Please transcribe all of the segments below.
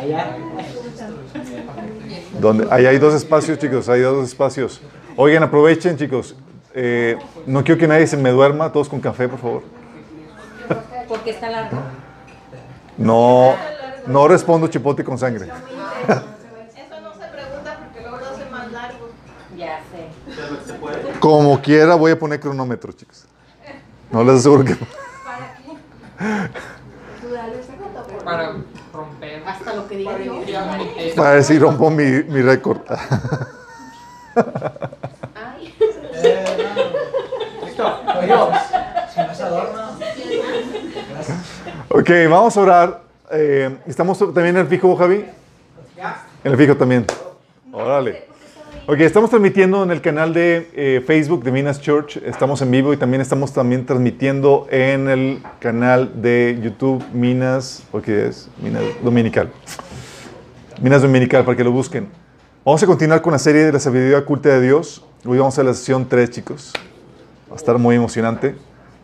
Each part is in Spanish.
Allá. Donde, ahí hay dos espacios, chicos, hay dos espacios. Oigan, aprovechen, chicos. Eh, no quiero que nadie se me duerma, todos con café, por favor. Porque está largo. No, no respondo chipote con sangre. Eso no se pregunta porque luego lo hace más largo. Ya sé. Como quiera, voy a poner cronómetro, chicos. No les aseguro que. Para. Hasta lo que diga yo. Para ver si rompo mi, mi récord. Ay. Eh, no. Víctor, soy yo. Si no se adorna. Ok, vamos a orar. Eh, ¿Estamos también en el fijo, Javi? En el fijo también. Órale. Ok, estamos transmitiendo en el canal de eh, Facebook de Minas Church. Estamos en vivo y también estamos también transmitiendo en el canal de YouTube Minas, ¿o qué es? Minas Dominical. Minas Dominical, para que lo busquen. Vamos a continuar con la serie de la sabiduría oculta de Dios. Hoy vamos a la sesión 3, chicos. Va a estar muy emocionante.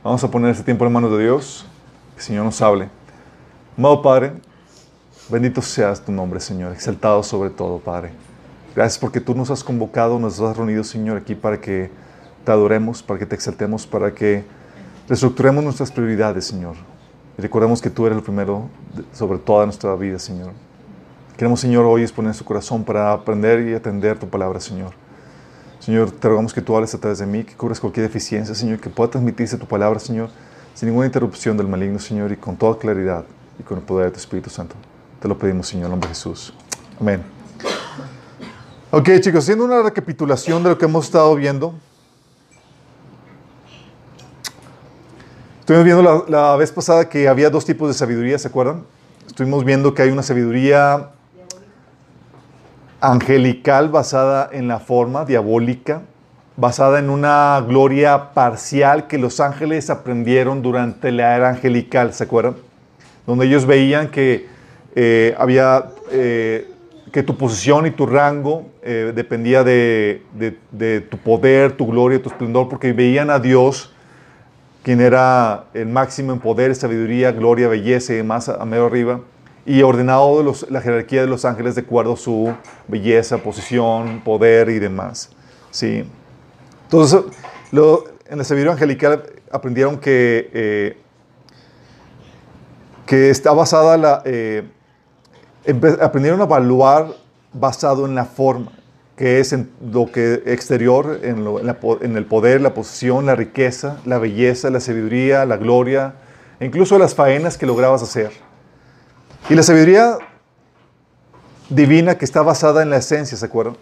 Vamos a poner este tiempo en manos de Dios. Que el Señor nos hable. Amado Padre, bendito seas tu nombre, Señor. Exaltado sobre todo, Padre. Gracias porque tú nos has convocado, nos has reunido, Señor, aquí para que te adoremos, para que te exaltemos, para que reestructuremos nuestras prioridades, Señor. Y recordemos que tú eres el primero sobre toda nuestra vida, Señor. Queremos, Señor, hoy exponer su corazón para aprender y atender tu palabra, Señor. Señor, te rogamos que tú hables a través de mí, que cubras cualquier deficiencia, Señor, que pueda transmitirse tu palabra, Señor, sin ninguna interrupción del maligno, Señor, y con toda claridad y con el poder de tu Espíritu Santo. Te lo pedimos, Señor, en nombre de Jesús. Amén. Ok, chicos, haciendo una recapitulación de lo que hemos estado viendo. Estuvimos viendo la, vez pasada que había dos tipos de sabiduría, ¿se acuerdan? Estuvimos viendo que hay una sabiduría angelical basada en la forma diabólica, basada en una gloria parcial que los ángeles aprendieron durante la era angelical, ¿se acuerdan? Donde ellos veían que eh, había eh, que tu posición y tu rango eh, dependía de, de- tu poder, tu gloria, tu esplendor, porque veían a Dios, quien era el máximo en poder, sabiduría, gloria, belleza y demás, a, a medio arriba, y ordenado de los- la jerarquía de los ángeles de acuerdo a su belleza, posición, poder y demás. ¿sí? Entonces, lo- en la sabiduría angelical aprendieron que, eh, que está basada la... eh, aprendieron a evaluar basado en la forma, que es en lo que exterior, en, el poder, la posición, la riqueza, la belleza, la sabiduría, la gloria, e incluso las faenas que lograbas hacer. Y la sabiduría divina que está basada en la esencia, ¿se acuerdan?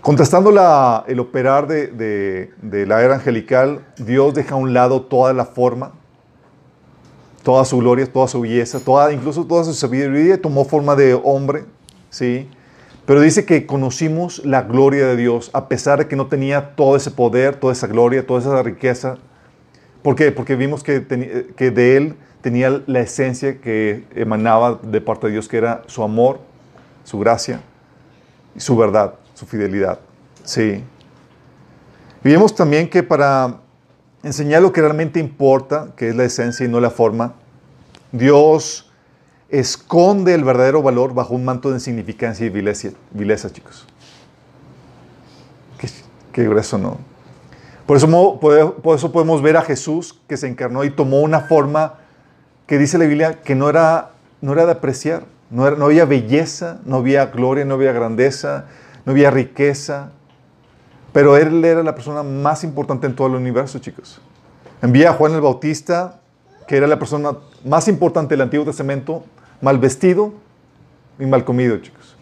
Contrastando el operar de la era angelical, Dios deja a un lado toda la forma, toda su gloria, toda su belleza, toda, incluso toda su sabiduría, tomó forma de hombre, ¿sí? Pero dice que conocimos la gloria de Dios, a pesar de que no tenía todo ese poder, toda esa gloria, toda esa riqueza. ¿Por qué? Porque vimos que, que de Él tenía la esencia que emanaba de parte de Dios, que era su amor, su gracia y su verdad, su fidelidad. Sí. Vimos también que para enseñar lo que realmente importa, que es la esencia y no la forma, Dios esconde el verdadero valor bajo un manto de insignificancia y vileza, vileza chicos. Qué, qué grueso, ¿no? Por eso, podemos ver a Jesús que se encarnó y tomó una forma que dice la Biblia que no era, no era de apreciar. No, era- no había belleza, no había gloria, no había grandeza, no había riqueza. Pero él era la persona más importante en todo el universo, chicos. Envía a Juan el Bautista, que era la persona más importante del Antiguo Testamento, mal vestido y mal comido, chicos.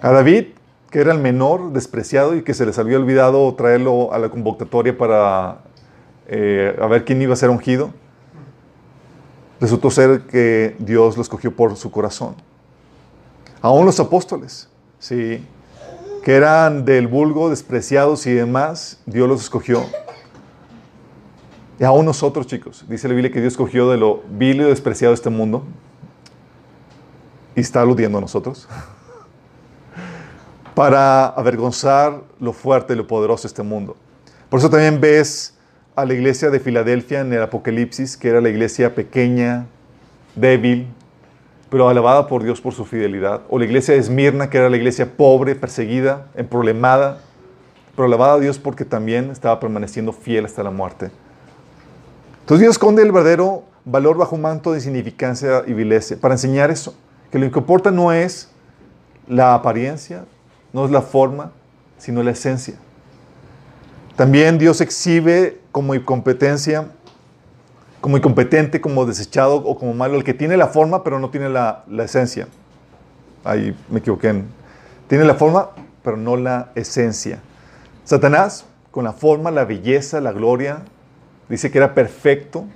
A David, que era el menor, despreciado y que se les había olvidado traerlo a la convocatoria para eh, ver quién iba a ser ungido. Resultó ser que Dios lo escogió por su corazón. Aún los apóstoles, sí, que eran del vulgo, despreciados y demás, Dios los escogió. Y aún nosotros, chicos, dice la Biblia que Dios escogió de lo vil y despreciado de este mundo. Y está aludiendo a nosotros. Para avergonzar lo fuerte y lo poderoso de este mundo. Por eso también ves a la iglesia de Filadelfia en el Apocalipsis, que era la iglesia pequeña, débil, pero alabada por Dios por su fidelidad. O la iglesia de Esmirna, que era la iglesia pobre, perseguida, problemada, pero alabada a Dios porque también estaba permaneciendo fiel hasta la muerte. Entonces Dios esconde el verdadero valor bajo un manto de insignificancia y vileza para enseñar eso, que lo que importa no es la apariencia, no es la forma, sino la esencia. También Dios exhibe como incompetencia, como incompetente, como desechado o como malo, el que tiene la forma pero no tiene la, esencia. Ahí me equivoqué. Tiene la forma pero no la esencia. Satanás, con la forma, la belleza, la gloria, dice que era perfecto,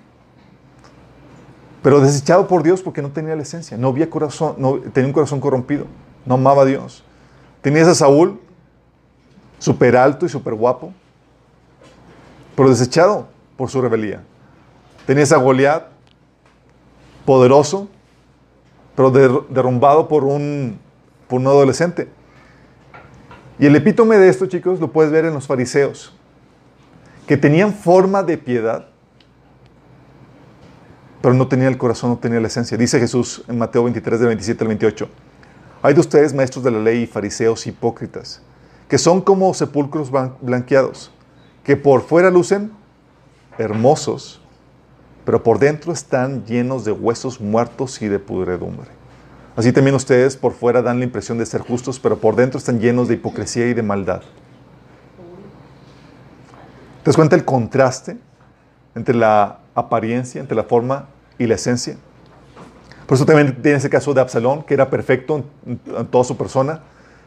pero desechado por Dios porque no tenía la esencia, no había corazón, no, tenía un corazón corrompido, no amaba a Dios. Tenías a Saúl, súper alto y súper guapo, pero desechado por su rebeldía. Tenías a Goliat, poderoso, pero derrumbado por un, por un adolescente. Y el epítome de esto, chicos, lo puedes ver en los fariseos, que tenían forma de piedad, pero no tenía el corazón, no tenía la esencia. Dice Jesús en Mateo 23, del 27 al 28. Hay de ustedes, maestros de la ley fariseos hipócritas, que son como sepulcros blanqueados, que por fuera lucen hermosos, pero por dentro están llenos de huesos muertos y de pudredumbre. Así también ustedes por fuera dan la impresión de ser justos, pero por dentro están llenos de hipocresía y de maldad. ¿Te das cuenta el contraste entre la apariencia, entre la forma y la esencia? Por eso también tiene ese caso de Absalón, que era perfecto en, toda su persona,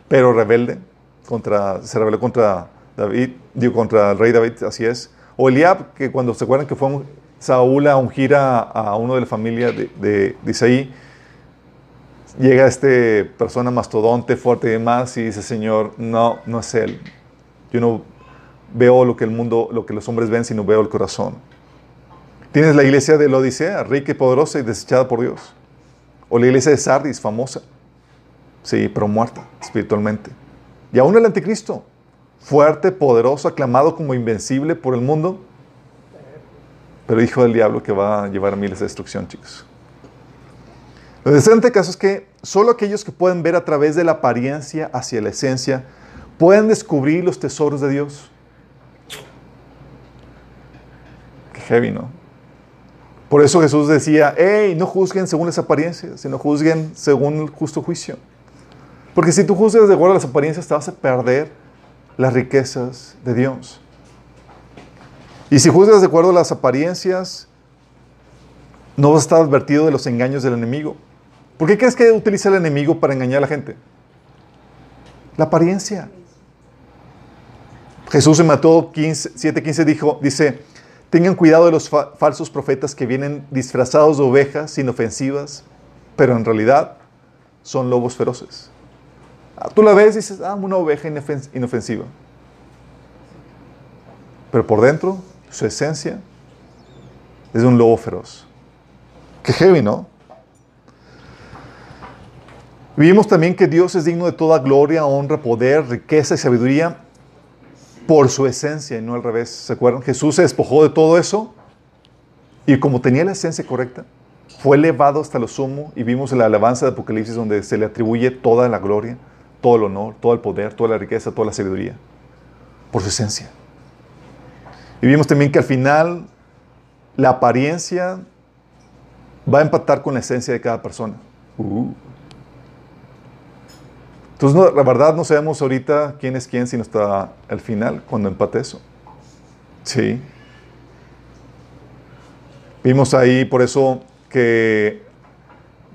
pero rebelde, contra, se rebeló contra David, digo, contra el rey David, así es. O Eliab, que cuando se acuerdan que fue Saúl a ungir a, uno de la familia de, de, de Isaí, llega este persona mastodonte, fuerte y demás, y dice, Señor, no, no es Él. Yo no veo lo que el mundo, lo que los hombres ven, sino veo el corazón. Tienes la iglesia de la Odisea, rica y poderosa y desechada por Dios. O la iglesia de Sardis, famosa. Sí, pero muerta espiritualmente. Y aún el anticristo, fuerte, poderoso, aclamado como invencible por el mundo, pero hijo del diablo que va a llevar a miles de destrucción, chicos. Lo interesante caso es que solo aquellos que pueden ver a través de la apariencia hacia la esencia pueden descubrir los tesoros de Dios. Qué heavy, ¿no? Por eso Jesús decía, hey, no juzguen según las apariencias, sino juzguen según el justo juicio. Porque si tú juzgas de acuerdo a las apariencias, te vas a perder las riquezas de Dios. Y si juzgas de acuerdo a las apariencias, no vas a estar advertido de los engaños del enemigo. ¿Por qué crees que utiliza el enemigo para engañar a la gente? La apariencia. Jesús en Mateo 7:15 dijo, dice, tengan cuidado de los falsos profetas que vienen disfrazados de ovejas inofensivas, pero en realidad son lobos feroces. Ah, tú la ves y dices, ah, una oveja inofensiva. Pero por dentro, su esencia es un lobo feroz. Qué heavy, ¿no? Vimos también que Dios es digno de toda gloria, honra, poder, riqueza y sabiduría por su esencia y no al revés. ¿Se acuerdan? Jesús se despojó de todo eso y como tenía la esencia correcta, fue elevado hasta lo sumo y vimos la alabanza de Apocalipsis donde se le atribuye toda la gloria, todo el honor, todo el poder, toda la riqueza, toda la sabiduría por su esencia. Y vimos también que al final la apariencia va a empatar con la esencia de cada persona. Uh. Entonces, la verdad no sabemos ahorita quién es quién, sino hasta el final, cuando empate eso. Sí. Vimos ahí, por eso, que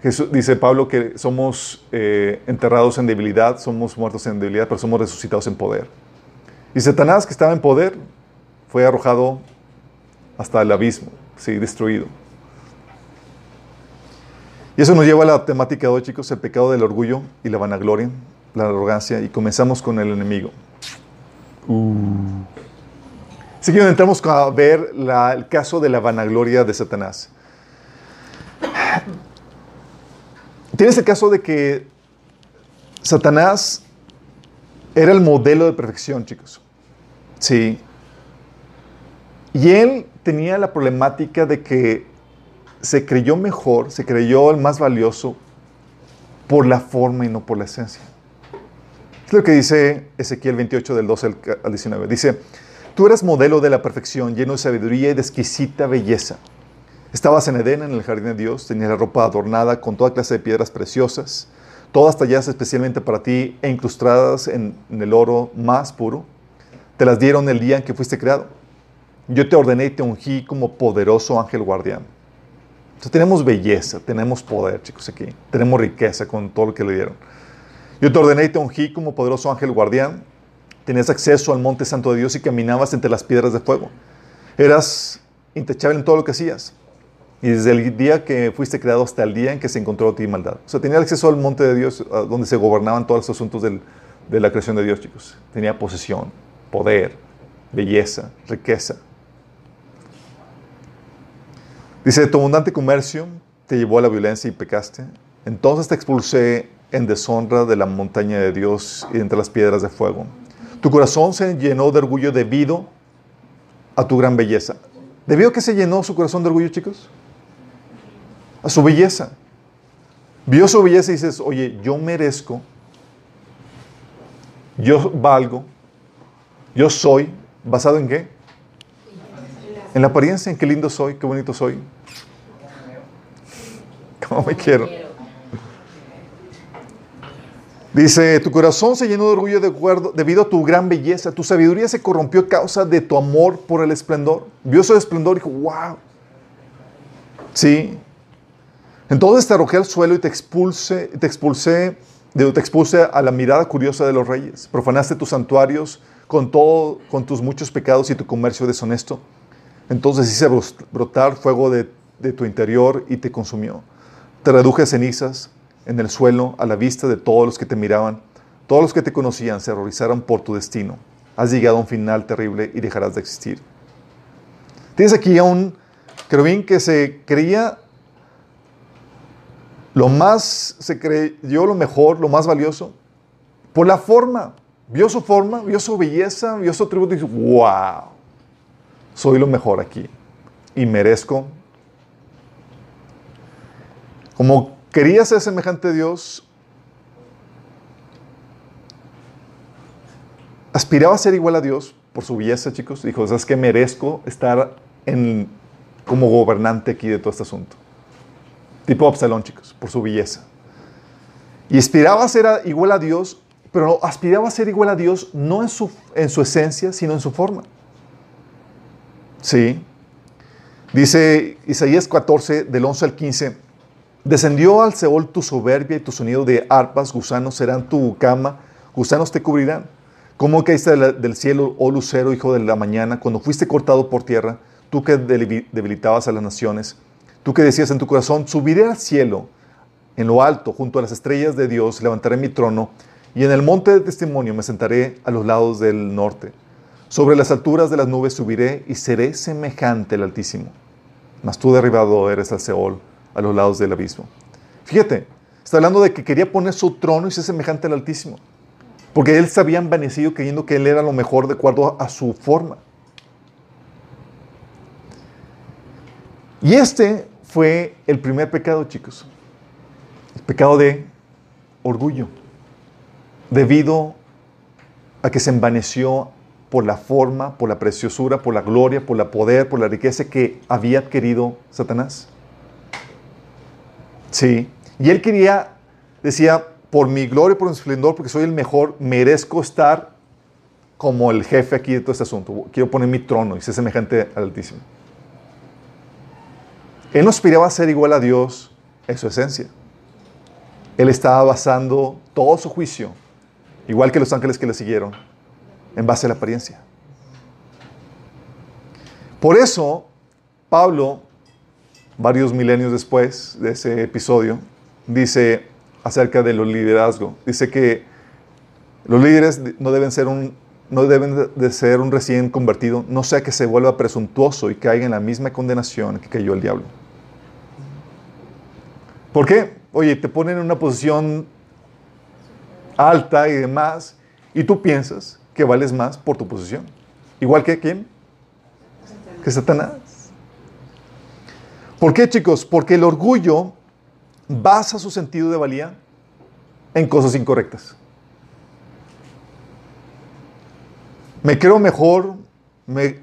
Jesús, dice Pablo que somos eh, enterrados en debilidad, somos muertos en debilidad, pero somos resucitados en poder. Y Satanás, que estaba en poder, fue arrojado hasta el abismo, sí, destruido. Y eso nos lleva a la temática de hoy, chicos, el pecado del orgullo y la vanagloria la arrogancia y comenzamos con el enemigo. Uh. Así que entramos a ver el caso de la vanagloria de Satanás. Tienes el caso de que Satanás era el modelo de perfección, chicos. Sí. Y él tenía la problemática de que se creyó mejor, se creyó el más valioso por la forma y no por la esencia. Es lo que dice Ezequiel 28 del 12 al- al 19. Dice, tú eras modelo de la perfección, lleno de sabiduría y de exquisita belleza. Estabas en Edén, en el jardín de Dios, tenías la ropa adornada con toda clase de piedras preciosas, todas talladas especialmente para ti e incrustadas en, en el oro más puro. Te las dieron el día en que fuiste creado. Yo te ordené y te ungí como poderoso ángel guardián. Entonces tenemos belleza, tenemos poder, chicos, aquí. Tenemos riqueza con todo lo que le dieron. Yo te ordené y te ungí como poderoso ángel guardián. Tenías acceso al monte santo de Dios y caminabas entre las piedras de fuego. Eras intachable en todo lo que hacías. Y desde el día que fuiste creado hasta el día en que se encontró ti maldad. O sea, tenía acceso al monte de Dios, donde se gobernaban todos los asuntos del- de la creación de Dios, chicos. Tenía posesión, poder, belleza, riqueza. Dice, tu abundante comercio te llevó a la violencia y pecaste. Entonces te expulsé en deshonra de la montaña de Dios y entre las piedras de fuego. Tu corazón se llenó de orgullo debido a tu gran belleza. ¿Debido a qué se llenó su corazón de orgullo, chicos? A su belleza. Vio su belleza y dices, oye, yo merezco, yo valgo, yo soy, ¿basado en qué? En la apariencia, en qué lindo soy, qué bonito soy. ¿Cómo me quiero? Dice, tu corazón se llenó de orgullo de acuerdo, debido a tu gran belleza. Tu sabiduría se corrompió a causa de tu amor por el esplendor. Vio su esplendor y dijo, wow. Sí. Entonces te arrojé al suelo y te expulsé, te expulsé, te expuse a la mirada curiosa de los reyes. Profanaste tus santuarios con todo, con tus muchos pecados y tu comercio deshonesto. Entonces hice brotar fuego de tu interior y te consumió. Te reduje a cenizas en el suelo a la vista de todos los que te miraban. Todos los que te conocían se horrorizaron por tu destino. Has llegado a un final terrible y dejarás de existir. Tienes aquí a un querubín que se creía lo más, se creyó lo mejor, lo más valioso, por la forma. Vio su forma, vio su belleza, vio su atributo y dijo, wow, soy lo mejor aquí y merezco. Como quería ser semejante a Dios, aspiraba a ser igual a Dios por su belleza, chicos. Dijo, ¿sabes que Merezco estar en, como gobernante aquí de todo este asunto. Tipo Absalón, chicos, por su belleza. Y aspiraba a ser igual a Dios, pero aspiraba a ser igual a Dios no en su, en su esencia, sino en su forma. Sí. Dice Isaías 14, del 11 al 15. Descendió al Seol tu soberbia y tu sonido de arpas, gusanos serán tu cama, gusanos te cubrirán. ¿Cómo caíste del cielo, oh lucero, hijo de la mañana, cuando fuiste cortado por tierra, tú que debi- debilitabas a las naciones, tú que decías en tu corazón, subiré al cielo, en lo alto, junto a las estrellas de Dios, levantaré mi trono, y en el monte de testimonio me sentaré a los lados del norte. Sobre las alturas de las nubes subiré y seré semejante al Altísimo. Mas tú derribado eres al Seol, a los lados del abismo. Fíjate, está hablando de que quería poner su trono y ser semejante al Altísimo. Porque él se había envanecido creyendo que él era lo mejor de acuerdo a su forma. Y este fue el primer pecado, chicos. El pecado de orgullo. Debido a que se envaneció por la forma, por la preciosura, por la gloria, por la poder, por la riqueza que había adquirido Satanás. Sí. Y él quería, decía, por mi gloria, por mi esplendor, porque soy el mejor, merezco estar como el jefe aquí de todo este asunto. Quiero poner mi trono y ser semejante al Altísimo. Él no aspiraba a ser igual a Dios en su esencia. Él estaba basando todo su juicio, igual que los ángeles que le siguieron, en base a la apariencia. Por eso, Pablo, varios milenios después de ese episodio, dice acerca de los liderazgo. Dice que los líderes no deben ser un, no deben de ser un recién convertido, no sea que se vuelva presuntuoso y caiga en la misma condenación que cayó el diablo. ¿Por qué? Oye, te ponen en una posición alta y demás, y tú piensas que vales más por tu posición. Igual que quién? Que Satanás. ¿Por qué, chicos? Porque el orgullo basa su sentido de valía en cosas incorrectas. Me creo mejor, me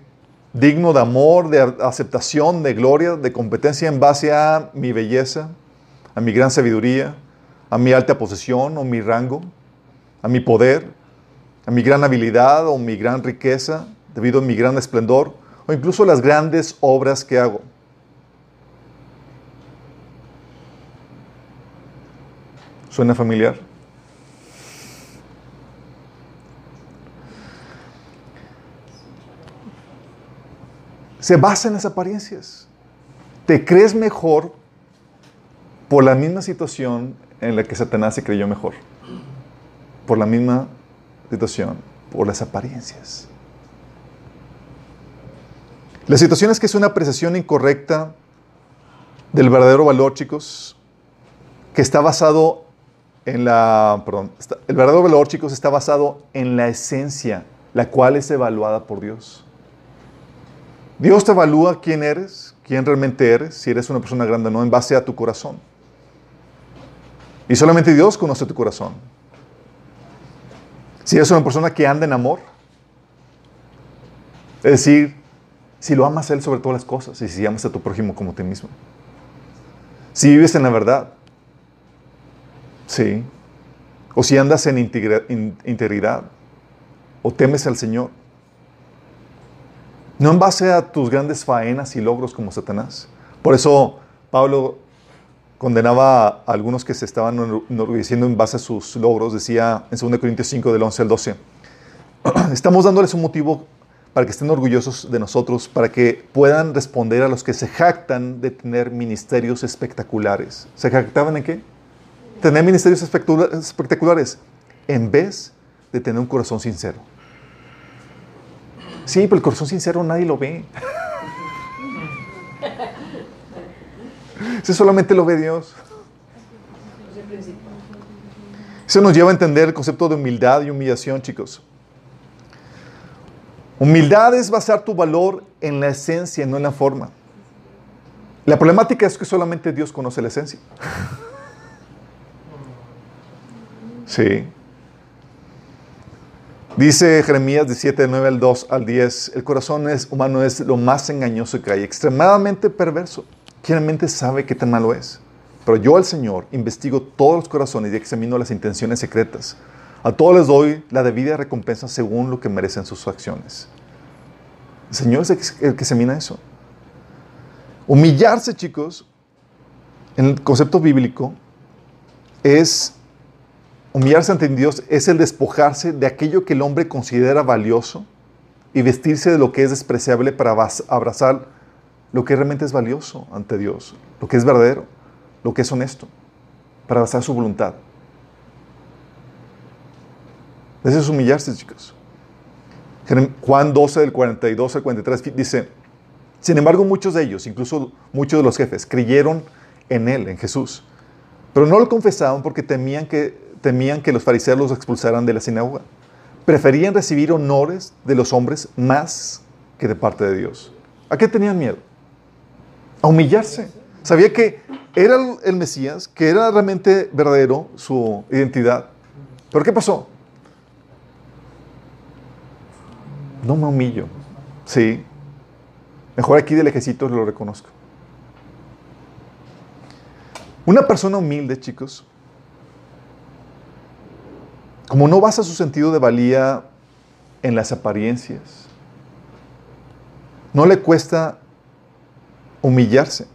digno de amor, de aceptación, de gloria, de competencia en base a mi belleza, a mi gran sabiduría, a mi alta posesión o mi rango, a mi poder, a mi gran habilidad o mi gran riqueza, debido a mi gran esplendor, o incluso las grandes obras que hago. ¿Suena familiar? Se basa en las apariencias. Te crees mejor por la misma situación en la que Satanás se creyó mejor. Por la misma situación, por las apariencias. La situación es que es una apreciación incorrecta del verdadero valor, chicos, que está basado en la, perdón, el verdadero valor, chicos, está basado en la esencia, la cual es evaluada por Dios. Dios te evalúa quién eres, quién realmente eres, si eres una persona grande o no, en base a tu corazón. Y solamente Dios conoce tu corazón. Si eres una persona que anda en amor, es decir, si lo amas a Él sobre todas las cosas y si amas a tu prójimo como a ti mismo. Si vives en la verdad, sí. O si andas en integridad, o temes al Señor. No en base a tus grandes faenas y logros como Satanás. Por eso Pablo condenaba a algunos que se estaban enorgulleciendo en base a sus logros. Decía en 2 Corintios 5 del 11 al 12. Estamos dándoles un motivo para que estén orgullosos de nosotros, para que puedan responder a los que se jactan de tener ministerios espectaculares. ¿Se jactaban en qué? Tener ministerios espectaculares en vez de tener un corazón sincero. Sí, pero el corazón sincero nadie lo ve. Eso solamente lo ve Dios. Eso nos lleva a entender el concepto de humildad y humillación, chicos. Humildad es basar tu valor en la esencia, no en la forma. La problemática es que solamente Dios conoce la esencia. Sí. Dice Jeremías 17, 9 al 2 al 10, el corazón es, humano es lo más engañoso que hay, extremadamente perverso. ¿Quién mente sabe qué tan malo es? Pero yo al Señor investigo todos los corazones y examino las intenciones secretas. A todos les doy la debida recompensa según lo que merecen sus acciones. El Señor es el que examina eso. Humillarse, chicos, en el concepto bíblico, es humillarse ante Dios, es el despojarse de aquello que el hombre considera valioso y vestirse de lo que es despreciable para abrazar lo que realmente es valioso ante Dios, lo que es verdadero, lo que es honesto, para abrazar su voluntad. Eso es humillarse, chicos. Juan 12, del 42 al 43, dice, sin embargo muchos de ellos, incluso muchos de los jefes, creyeron en Él, en Jesús, pero no lo confesaban porque temían que, temían que los fariseos los expulsaran de la sinagoga. Preferían recibir honores de los hombres más que de parte de Dios. ¿A qué tenían miedo? A humillarse. Sabía que era el Mesías, que era realmente verdadero su identidad. ¿Pero qué pasó? No me humillo. Sí. Mejor aquí del ejército lo reconozco. Una persona humilde, chicos, como no basa su sentido de valía en las apariencias, no le cuesta humillarse,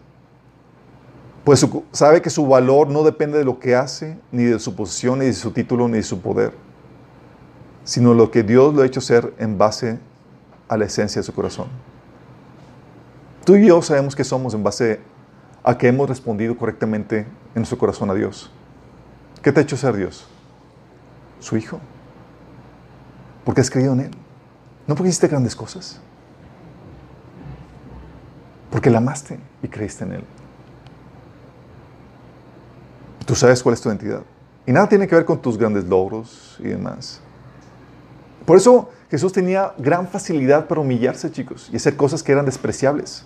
pues sabe que su valor no depende de lo que hace, ni de su posición, ni de su título, ni de su poder sino lo que Dios lo ha hecho ser en base a la esencia de su corazón. Tú y yo sabemos que somos en base a que hemos respondido correctamente en nuestro corazón a Dios. ¿Qué te ha hecho ser Dios? Su Hijo. Porque has creído en Él. No porque hiciste grandes cosas. Porque la amaste y creíste en Él. Tú sabes cuál es tu identidad. Y nada tiene que ver con tus grandes logros y demás. Por eso Jesús tenía gran facilidad para humillarse, chicos, y hacer cosas que eran despreciables.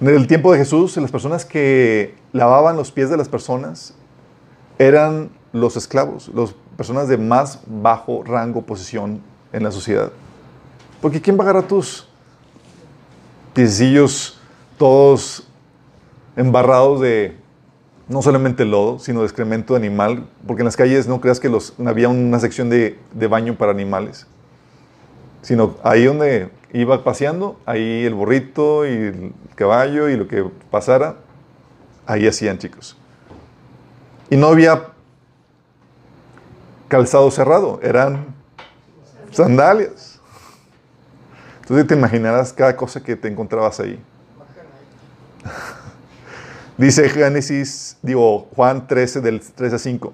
En el tiempo de Jesús, las personas que lavaban los pies de las personas eran los esclavos, las personas de más bajo rango, posición en la sociedad. Porque ¿quién va a agarrar tus piecillos todos embarrados de no solamente lodo, sino de excremento animal? Porque en las calles no creas que los, había una sección de, de baño para animales, sino ahí donde iba paseando, ahí el burrito y el caballo y lo que pasara, ahí hacían chicos. Y no había calzado cerrado, eran sandalias. Entonces te imaginarás cada cosa que te encontrabas ahí. Dice Génesis, digo, Juan 13, del 3 a 5.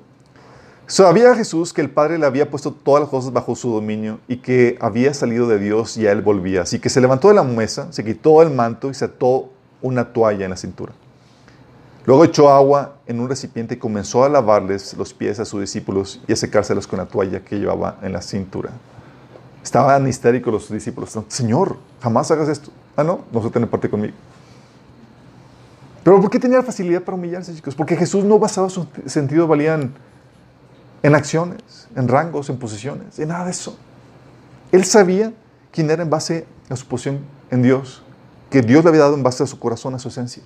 Sabía Jesús que el Padre le había puesto todas las cosas bajo su dominio y que había salido de Dios y a él volvía. Así que se levantó de la mesa, se quitó el manto y se ató una toalla en la cintura. Luego echó agua en un recipiente y comenzó a lavarles los pies a sus discípulos y a secárselos con la toalla que llevaba en la cintura. Estaban histéricos los discípulos. Señor, jamás hagas esto. Ah, no, no se tiene parte conmigo. Pero ¿por qué tenía la facilidad para humillarse, chicos? Porque Jesús no basaba su sentido de valía en, en acciones, en rangos, en posiciones, en nada de eso. Él sabía quién era en base a su posición en Dios, que Dios le había dado en base a su corazón, a su esencia.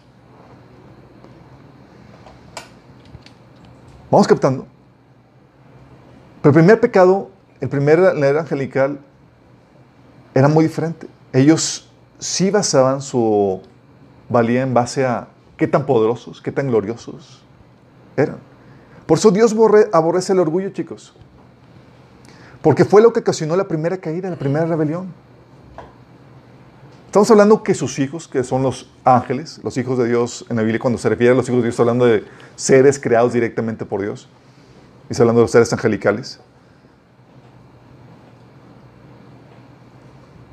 Vamos captando. Pero el primer pecado, el primer, la era angelical, era muy diferente. Ellos sí basaban su valía en base a qué tan poderosos, qué tan gloriosos eran. Por eso Dios aborrece el orgullo, chicos. Porque fue lo que ocasionó la primera caída, la primera rebelión. Estamos hablando que sus hijos, que son los ángeles, los hijos de Dios, en la Biblia cuando se refiere a los hijos de Dios, está hablando de seres creados directamente por Dios. Y está hablando de los seres angelicales.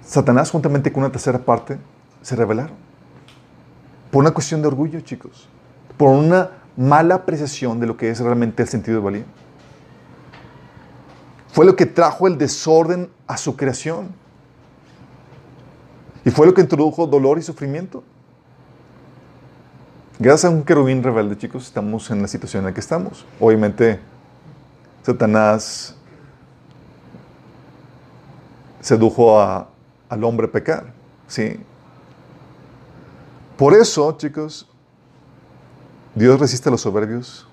Satanás juntamente con una tercera parte se rebelaron. Por una cuestión de orgullo, chicos. Por una mala apreciación de lo que es realmente el sentido de valía. Fue lo que trajo el desorden a su creación. Y fue lo que introdujo dolor y sufrimiento. Gracias a un querubín rebelde, chicos, estamos en la situación en la que estamos. Obviamente, Satanás sedujo a, al hombre a pecar. ¿sí? Por eso, chicos, Dios resiste a los soberbios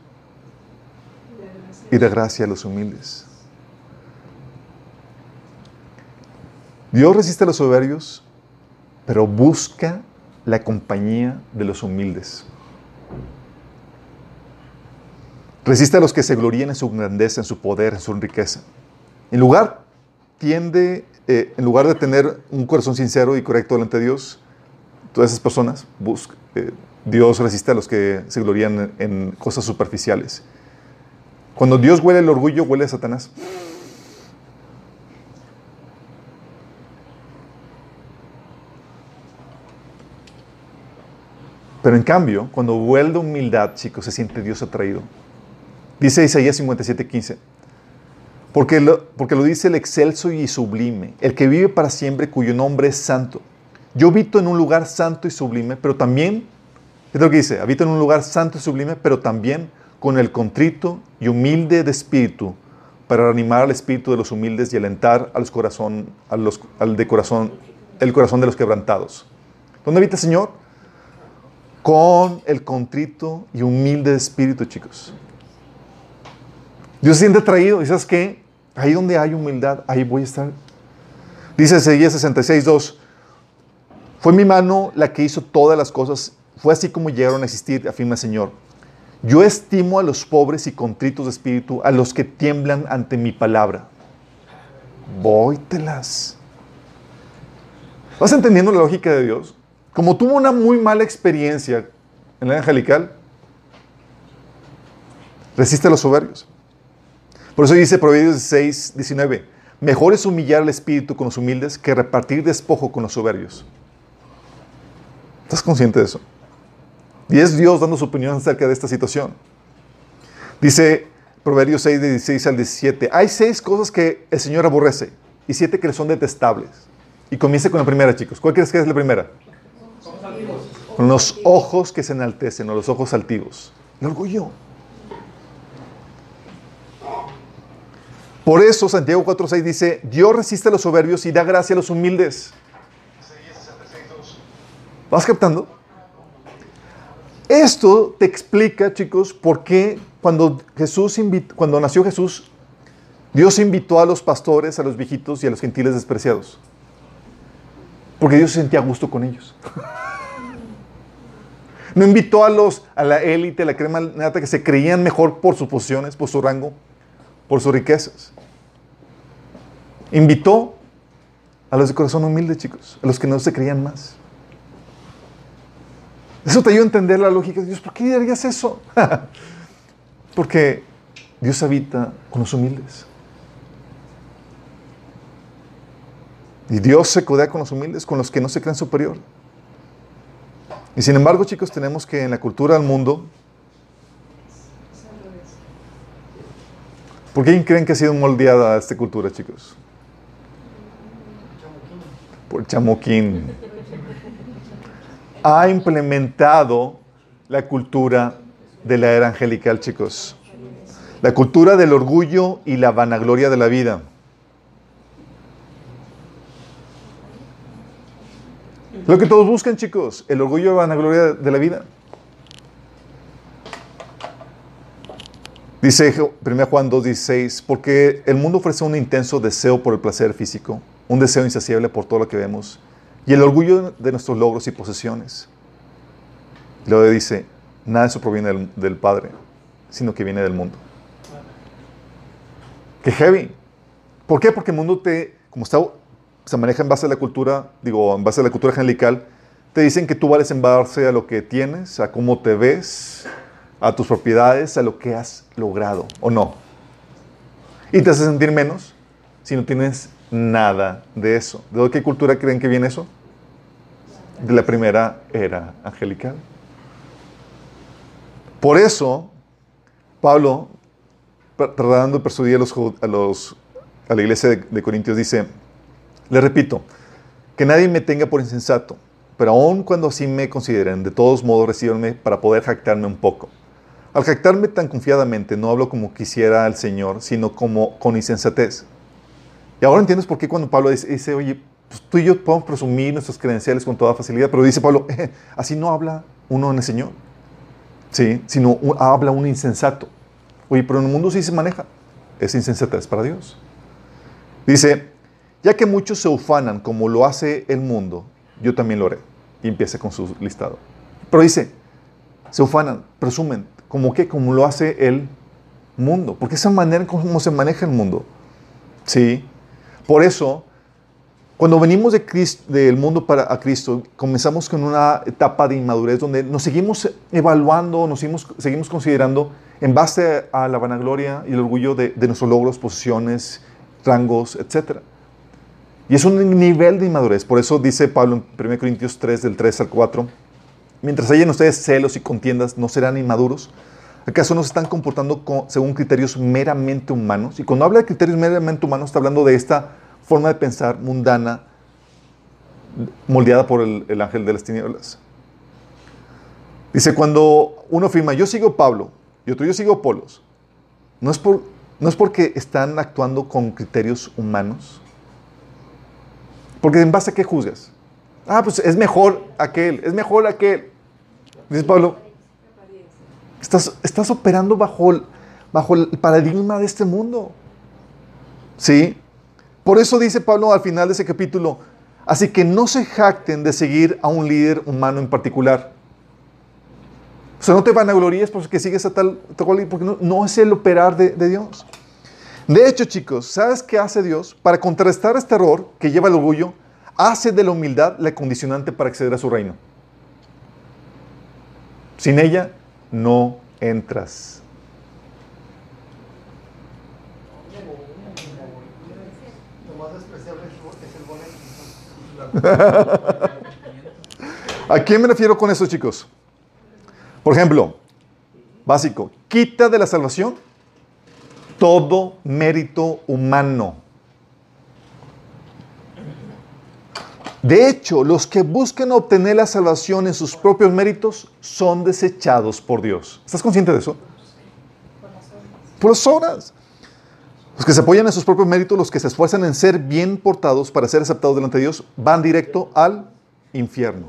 y da gracia a los humildes. Dios resiste a los soberbios, pero busca la compañía de los humildes. Resiste a los que se glorían en su grandeza, en su poder, en su riqueza. En lugar, tiende, eh, en lugar de tener un corazón sincero y correcto delante de Dios, todas esas personas, busca, eh, Dios resiste a los que se glorían en, en cosas superficiales. Cuando Dios huele el orgullo, huele a Satanás. Pero en cambio, cuando vuelve humildad, chicos, se siente Dios atraído. Dice Isaías 57:15. Porque lo, porque lo dice el excelso y sublime, el que vive para siempre, cuyo nombre es santo. Yo habito en un lugar santo y sublime, pero también, es lo que dice, habito en un lugar santo y sublime, pero también con el contrito y humilde de espíritu, para animar al espíritu de los humildes y alentar a corazón, al de corazón, el corazón de los quebrantados. ¿Dónde habita el Señor? Con el contrito y humilde de espíritu, chicos. Dios se siente atraído. ¿Y sabes qué? Ahí donde hay humildad, ahí voy a estar. Dice Ezequiel 66, 2. Fue mi mano la que hizo todas las cosas. Fue así como llegaron a existir, afirma el Señor. Yo estimo a los pobres y contritos de espíritu, a los que tiemblan ante mi palabra. Vóytelas. ¿Vas entendiendo la lógica de Dios? Como tuvo una muy mala experiencia en la angelical, resiste a los soberbios. Por eso dice Proverbios 6, 19, mejor es humillar al espíritu con los humildes que repartir despojo con los soberbios. ¿Estás consciente de eso? Y es Dios dando su opinión acerca de esta situación. Dice Proverbios 6, 16 al 17, hay seis cosas que el Señor aborrece y siete que le son detestables. Y comienza con la primera, chicos. ¿Cuál crees que es la primera? Con los ojos que se enaltecen o los ojos altivos. El orgullo. Por eso Santiago 4.6 dice, Dios resiste a los soberbios y da gracia a los humildes. ¿Vas captando? Esto te explica, chicos, por qué cuando, Jesús invit- cuando nació Jesús, Dios invitó a los pastores, a los viejitos y a los gentiles despreciados. Porque Dios se sentía a gusto con ellos. No invitó a, los, a la élite, a la crema nata que se creían mejor por sus posiciones, por su rango, por sus riquezas. Invitó a los de corazón humilde, chicos, a los que no se creían más. Eso te ayuda a entender la lógica de Dios. ¿Por qué harías eso? Porque Dios habita con los humildes. Y Dios se codea con los humildes, con los que no se creen superior. Y sin embargo, chicos, tenemos que en la cultura del mundo, ¿por qué creen que ha sido moldeada esta cultura, chicos? Por chamoquín. Ha implementado la cultura de la era angelical, chicos. La cultura del orgullo y la vanagloria de la vida. Lo que todos buscan, chicos, el orgullo y vanagloria de la vida. Dice 1 Juan 2.16, porque el mundo ofrece un intenso deseo por el placer físico, un deseo insaciable por todo lo que vemos, y el orgullo de nuestros logros y posesiones. Luego dice, nada de eso proviene del, del Padre, sino que viene del mundo. ¡Qué heavy! ¿Por qué? Porque el mundo te, como está, se maneja en base a la cultura, digo, en base a la cultura angelical, te dicen que tú vales en base a lo que tienes, a cómo te ves, a tus propiedades, a lo que has logrado, ¿o no? Y te hace sentir menos si no tienes nada de eso. ¿De qué cultura creen que viene eso? De la primera era angelical. Por eso, Pablo, tra- tratando de persuadir a, los, a, a la iglesia de Corintios, dice, le repito, que nadie me tenga por insensato, pero aun cuando así me consideren, de todos modos recíbanme para poder jactarme un poco. Al jactarme tan confiadamente, no hablo como quisiera el Señor, sino como con insensatez. Y ahora entiendes por qué cuando Pablo dice, oye, pues tú y yo podemos presumir nuestras credenciales con toda facilidad, pero dice Pablo, "Eh, así no habla uno en el Señor, ¿sí? sino habla un insensato. Oye, pero en el mundo sí se maneja, es insensatez para Dios. Dice, ya que muchos se ufanan como lo hace el mundo, yo también lo haré. Y empieza con su listado. Pero dice, se ufanan, presumen, como que como lo hace el mundo, porque esa manera en cómo se maneja el mundo. Sí. Por eso, cuando venimos de Cris- del mundo para a Cristo, comenzamos con una etapa de inmadurez donde nos seguimos evaluando, nos seguimos, considerando en base a la vanagloria y el orgullo de, de nuestros logros, posiciones, rangos, etc. Y es un nivel de inmadurez. Por eso dice Pablo en 1 Corintios 3, del 3 al 4, mientras hayan ustedes celos y contiendas, ¿no serán inmaduros? ¿Acaso no se están comportando co- según criterios meramente humanos? Y cuando habla de criterios meramente humanos, está hablando de esta forma de pensar mundana, moldeada por el, el ángel de las tinieblas. Dice, cuando uno afirma, yo sigo Pablo, y otro, yo sigo Apolos, no es, por, no es porque están actuando con criterios humanos. Porque en base a qué juzgas. Ah, pues es mejor aquel, es mejor aquel. Dice Pablo, Estás, estás operando bajo el, bajo el paradigma de este mundo. ¿Sí? Por eso dice Pablo al final de ese capítulo, así que no se jacten de seguir a un líder humano en particular. O sea, no te vanagloríes porque sigues a tal, porque no, no es el operar de, de Dios. De hecho, chicos, ¿sabes qué hace Dios? Para contrarrestar este error que lleva el orgullo, hace de la humildad la condicionante para acceder a su reino. Sin ella, no entras. ¿A quién me refiero con eso, chicos? Por ejemplo, básico, quita de la salvación todo mérito humano. De hecho, los que buscan obtener la salvación en sus propios méritos son desechados por Dios. ¿Estás consciente de eso? Por las obras. Los que se apoyan en sus propios méritos, los que se esfuerzan en ser bien portados para ser aceptados delante de Dios, van directo al infierno.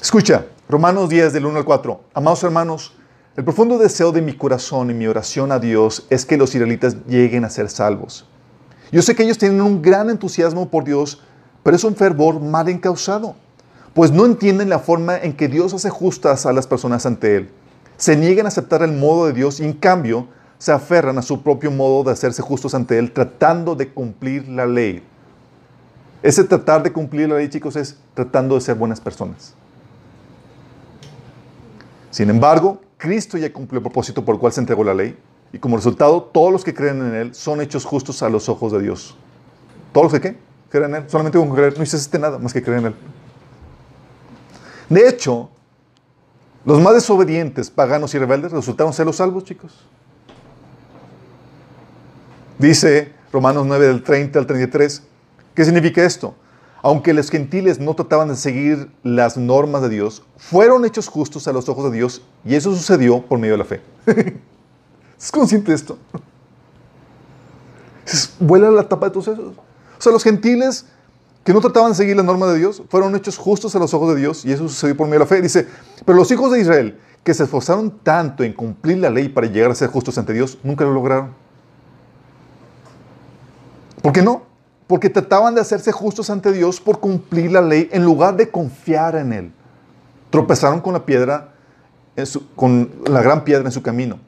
Escucha, Romanos 10 del 1 al 4. Amados hermanos, el profundo deseo de mi corazón y mi oración a Dios es que los israelitas lleguen a ser salvos. Yo sé que ellos tienen un gran entusiasmo por Dios, pero es un fervor mal encausado, pues no entienden la forma en que Dios hace justas a las personas ante Él. Se niegan a aceptar el modo de Dios y en cambio se aferran a su propio modo de hacerse justos ante Él, tratando de cumplir la ley. Ese tratar de cumplir la ley, chicos, es tratando de ser buenas personas. Sin embargo, Cristo ya cumplió el propósito por el cual se entregó la ley, y como resultado, todos los que creen en Él son hechos justos a los ojos de Dios. ¿Todos los que qué? Creen en Él. Solamente con creer no hiciste nada más que creer en Él. De hecho, los más desobedientes, paganos y rebeldes resultaron ser los salvos, chicos. Dice Romanos 9 del 30 al 33. ¿Qué significa esto? Aunque los gentiles no trataban de seguir las normas de Dios, fueron hechos justos a los ojos de Dios y eso sucedió por medio de la fe. ¿Estás consciente de esto? Vuela la tapa de tus sesos. O sea, los gentiles que no trataban de seguir la norma de Dios fueron hechos justos a los ojos de Dios y eso sucedió por medio de la fe. Dice, pero los hijos de Israel que se esforzaron tanto en cumplir la ley para llegar a ser justos ante Dios, nunca lo lograron. ¿Por qué no? Porque trataban de hacerse justos ante Dios por cumplir la ley en lugar de confiar en Él. Tropezaron con la piedra, con la gran piedra en su camino.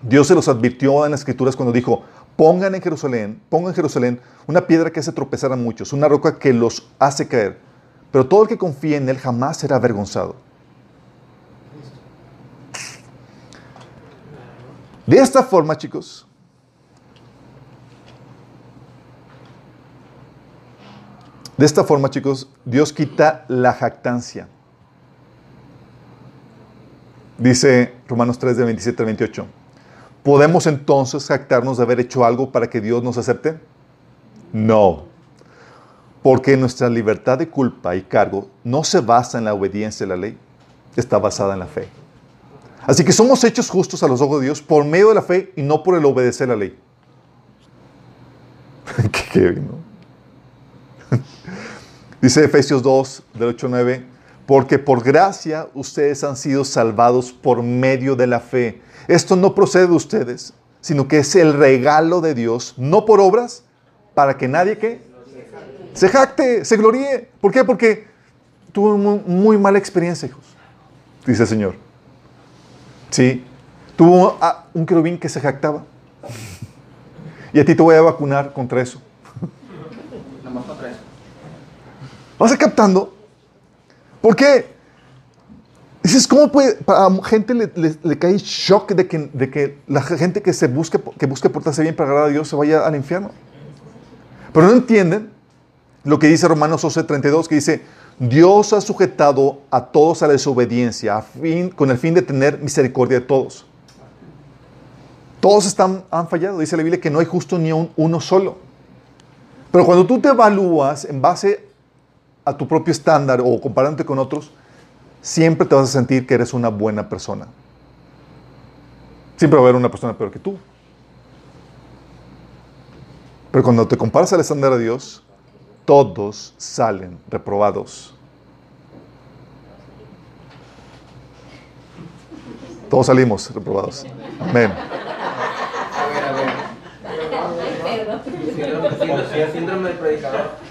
Dios se los advirtió en las escrituras cuando dijo, pongan en Jerusalén, pongan en Jerusalén una piedra que hace tropezar a muchos, una roca que los hace caer. Pero todo el que confíe en Él jamás será avergonzado. De esta forma, chicos, de esta forma, chicos, Dios quita la jactancia. Dice Romanos 3, de 27 al 28. ¿Podemos entonces jactarnos de haber hecho algo para que Dios nos acepte? No. Porque nuestra libertad de culpa y cargo no se basa en la obediencia a la ley, está basada en la fe. Así que somos hechos justos a los ojos de Dios por medio de la fe y no por el obedecer la ley. Qué bien. Dice Efesios 2, del 8 9, porque por gracia ustedes han sido salvados por medio de la fe. Esto no procede de ustedes, sino que es el regalo de Dios, no por obras, para que nadie que se jacte, se gloríe. ¿Por qué? Porque tuvo muy, muy mala experiencia, hijos, dice el Señor. Sí, tuvo a un querubín que se jactaba. Y a ti te voy a vacunar contra eso. Nada más contra eso. ¿Vas a captando? ¿Por qué? Dices, ¿cómo puede? A gente le, le, le cae shock de que, de que, la gente que, se busque, que busque portarse bien para agradar a Dios se vaya al infierno. Pero no entienden lo que dice Romanos 11:32, que dice, Dios ha sujetado a todos a la desobediencia a fin, con el fin de tener misericordia de todos. Todos están, han fallado. Dice la Biblia que no hay justo ni un, uno solo. Pero cuando tú te evalúas en base a tu propio estándar o comparándote con otros, siempre te vas a sentir que eres una buena persona. Siempre va a haber una persona peor que tú. Pero cuando te comparas al estándar de Dios, todos salen reprobados. Todos salimos reprobados. Amén. Síndrome del predicador.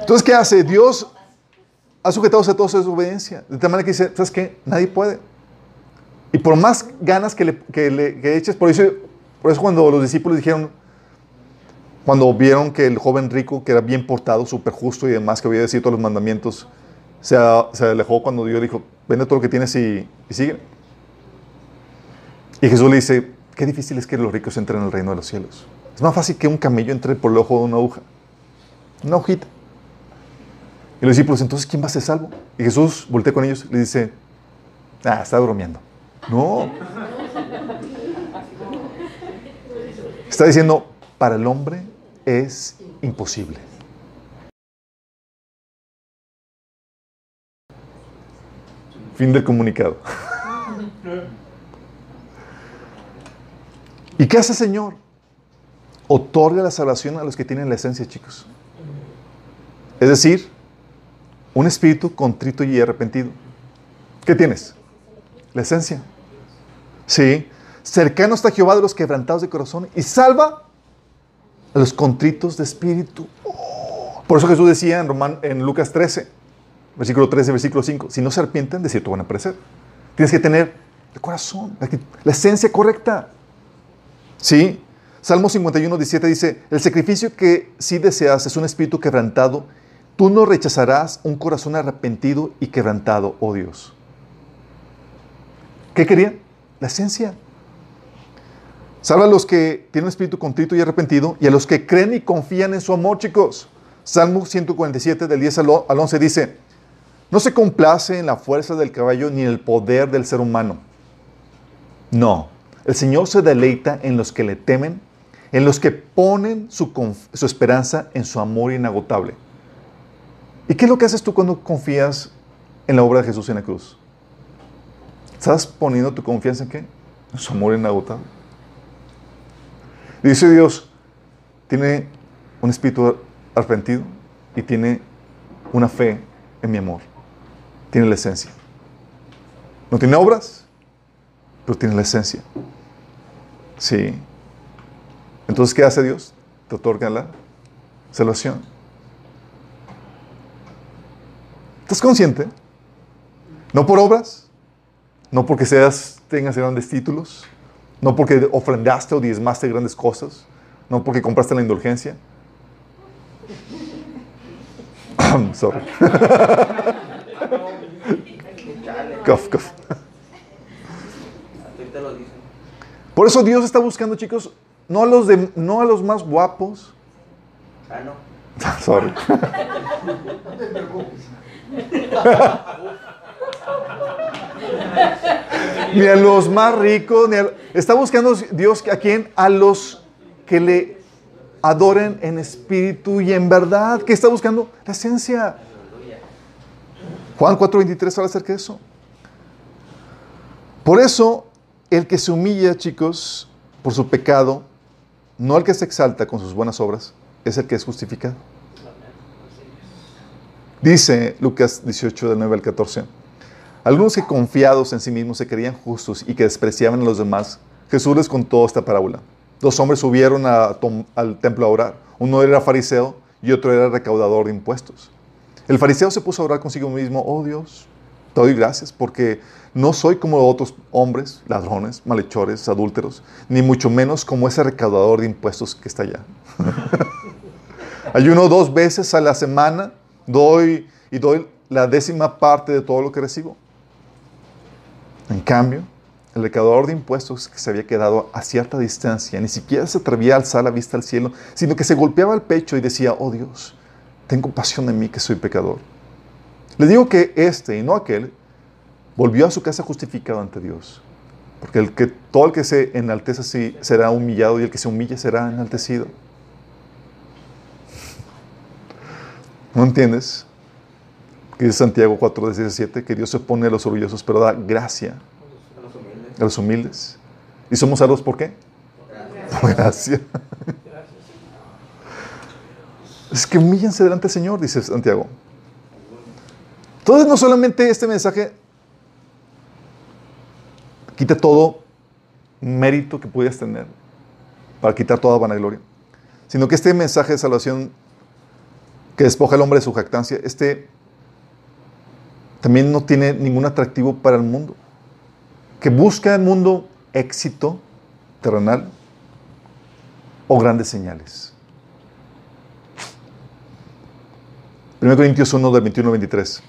Entonces, ¿qué hace? Dios ha sujetado a todos a su obediencia. De tal manera que dice, ¿sabes qué? Nadie puede. Y por más ganas que le, que le que eches, por eso, por eso cuando los discípulos dijeron, cuando vieron que el joven rico, que era bien portado, súper justo y demás, que había decidido todos los mandamientos, se, se, alejó cuando Dios dijo, vende todo lo que tienes y, y sigue. Y Jesús le dice, qué difícil es que los ricos entren en el reino de los cielos. Es más fácil que un camello entre por el ojo de una aguja. Una hojita. Y los discípulos, entonces, ¿quién va a ser salvo? Y Jesús voltea con ellos y le dice, ah, está bromeando. No. Está diciendo, para el hombre es imposible. Fin del comunicado. ¿Y qué hace el Señor? Otorga la salvación a los que tienen la esencia, chicos. Es decir, un espíritu contrito y arrepentido. ¿Qué tienes? La esencia. Sí. Cercano está Jehová de los quebrantados de corazón y salva a los contritos de espíritu. Por eso Jesús decía en, Roman, en Lucas 13, versículo 13, versículo 5, si no se arrepienten, de cierto van a perecer. Tienes que tener el corazón, la esencia correcta. ¿Sí? Salmo 51, 17 dice, el sacrificio que sí deseas es un espíritu quebrantado. Tú no rechazarás un corazón arrepentido y quebrantado, oh Dios. ¿Qué querían? La esencia. Salva a los que tienen un espíritu contrito y arrepentido y a los que creen y confían en su amor, chicos. Salmo 147 del 10 al 11 dice, no se complace en la fuerza del caballo ni en el poder del ser humano. No, el Señor se deleita en los que le temen, en los que ponen su, esperanza en su amor inagotable. ¿Y qué es lo que haces tú cuando confías en la obra de Jesús en la cruz? ¿Estás poniendo tu confianza en qué? En su amor inagotable. Dice Dios, tiene un espíritu arrepentido y tiene una fe en mi amor. Tiene la esencia. No tiene obras, pero tiene la esencia. Sí. Entonces, ¿qué hace Dios? Te otorga la salvación. ¿Estás consciente? No por obras, no porque seas, tengas grandes títulos, no porque ofrendaste o diezmaste grandes cosas, no porque compraste la indulgencia. Sorry. cough, cough. Por eso Dios está buscando, chicos, no a los, de, no a los más guapos. Ah, no. Sorry. ni a los más ricos, ni a, está buscando Dios a quién? A los que le adoren en espíritu y en verdad. ¿Qué está buscando? La esencia. Juan 4:23 habla acerca de eso. Por eso, el que se humilla, chicos, por su pecado, no el que se exalta con sus buenas obras, es el que es justificado. Dice Lucas 18, del 9 al 14. Algunos que confiados en sí mismos se creían justos y que despreciaban a los demás, Jesús les contó esta parábola. Dos hombres subieron al templo a orar. Uno era fariseo y otro era recaudador de impuestos. El fariseo se puso a orar consigo mismo, oh Dios, te doy gracias porque no soy como otros hombres, ladrones, malhechores, adúlteros, ni mucho menos como ese recaudador de impuestos que está allá. Ayuno dos veces a la semana, doy y doy la décima parte de todo lo que recibo. En cambio, el recaudador de impuestos que se había quedado a cierta distancia, ni siquiera se atrevía a alzar la vista al cielo, sino que se golpeaba el pecho y decía, oh Dios, ten compasión de mí que soy pecador. Le digo que este y no aquel volvió a su casa justificado ante Dios. Porque el que, todo el que se enaltece así será humillado y el que se humilla será enaltecido. ¿No entiendes? Que dice Santiago 4, 17, que Dios se opone a los orgullosos, pero da gracia a los humildes. ¿Y somos salvos por qué? Por gracia. Es que humíllense delante del Señor, dice Santiago. Entonces, no solamente este mensaje quita todo mérito que pudieras tener para quitar toda vanagloria, sino que este mensaje de salvación que despoja al hombre de su jactancia, este también no tiene ningún atractivo para el mundo. Que busca el mundo éxito terrenal o grandes señales. 1 Corintios 1 del 21 al 23.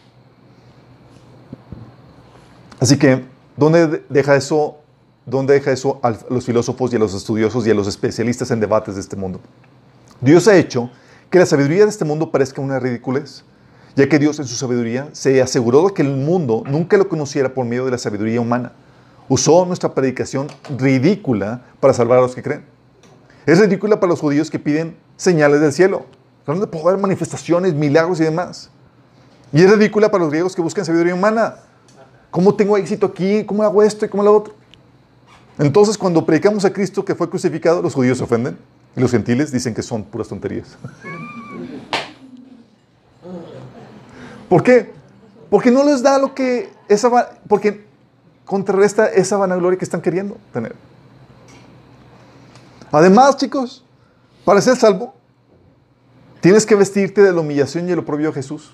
Así que, ¿dónde deja eso, dónde deja eso a los filósofos y a los estudiosos y a los especialistas en debates de este mundo? Dios ha hecho que la sabiduría de este mundo parezca una ridiculez, ya que Dios en su sabiduría se aseguró de que el mundo nunca lo conociera por medio de la sabiduría humana. Usó nuestra predicación ridícula para salvar a los que creen. Es ridícula para los judíos que piden señales del cielo, hablando de poder, manifestaciones, milagros y demás. Y es ridícula para los griegos que buscan sabiduría humana. ¿Cómo tengo éxito aquí? ¿Cómo hago esto y cómo lo otro? Entonces, cuando predicamos a Cristo que fue crucificado, los judíos se ofenden y los gentiles dicen que son puras tonterías. ¿Por qué? Porque no les da lo que esa porque contrarresta esa vanagloria que están queriendo tener. Además, chicos, para ser salvo, tienes que vestirte de la humillación y el oprobio de Jesús.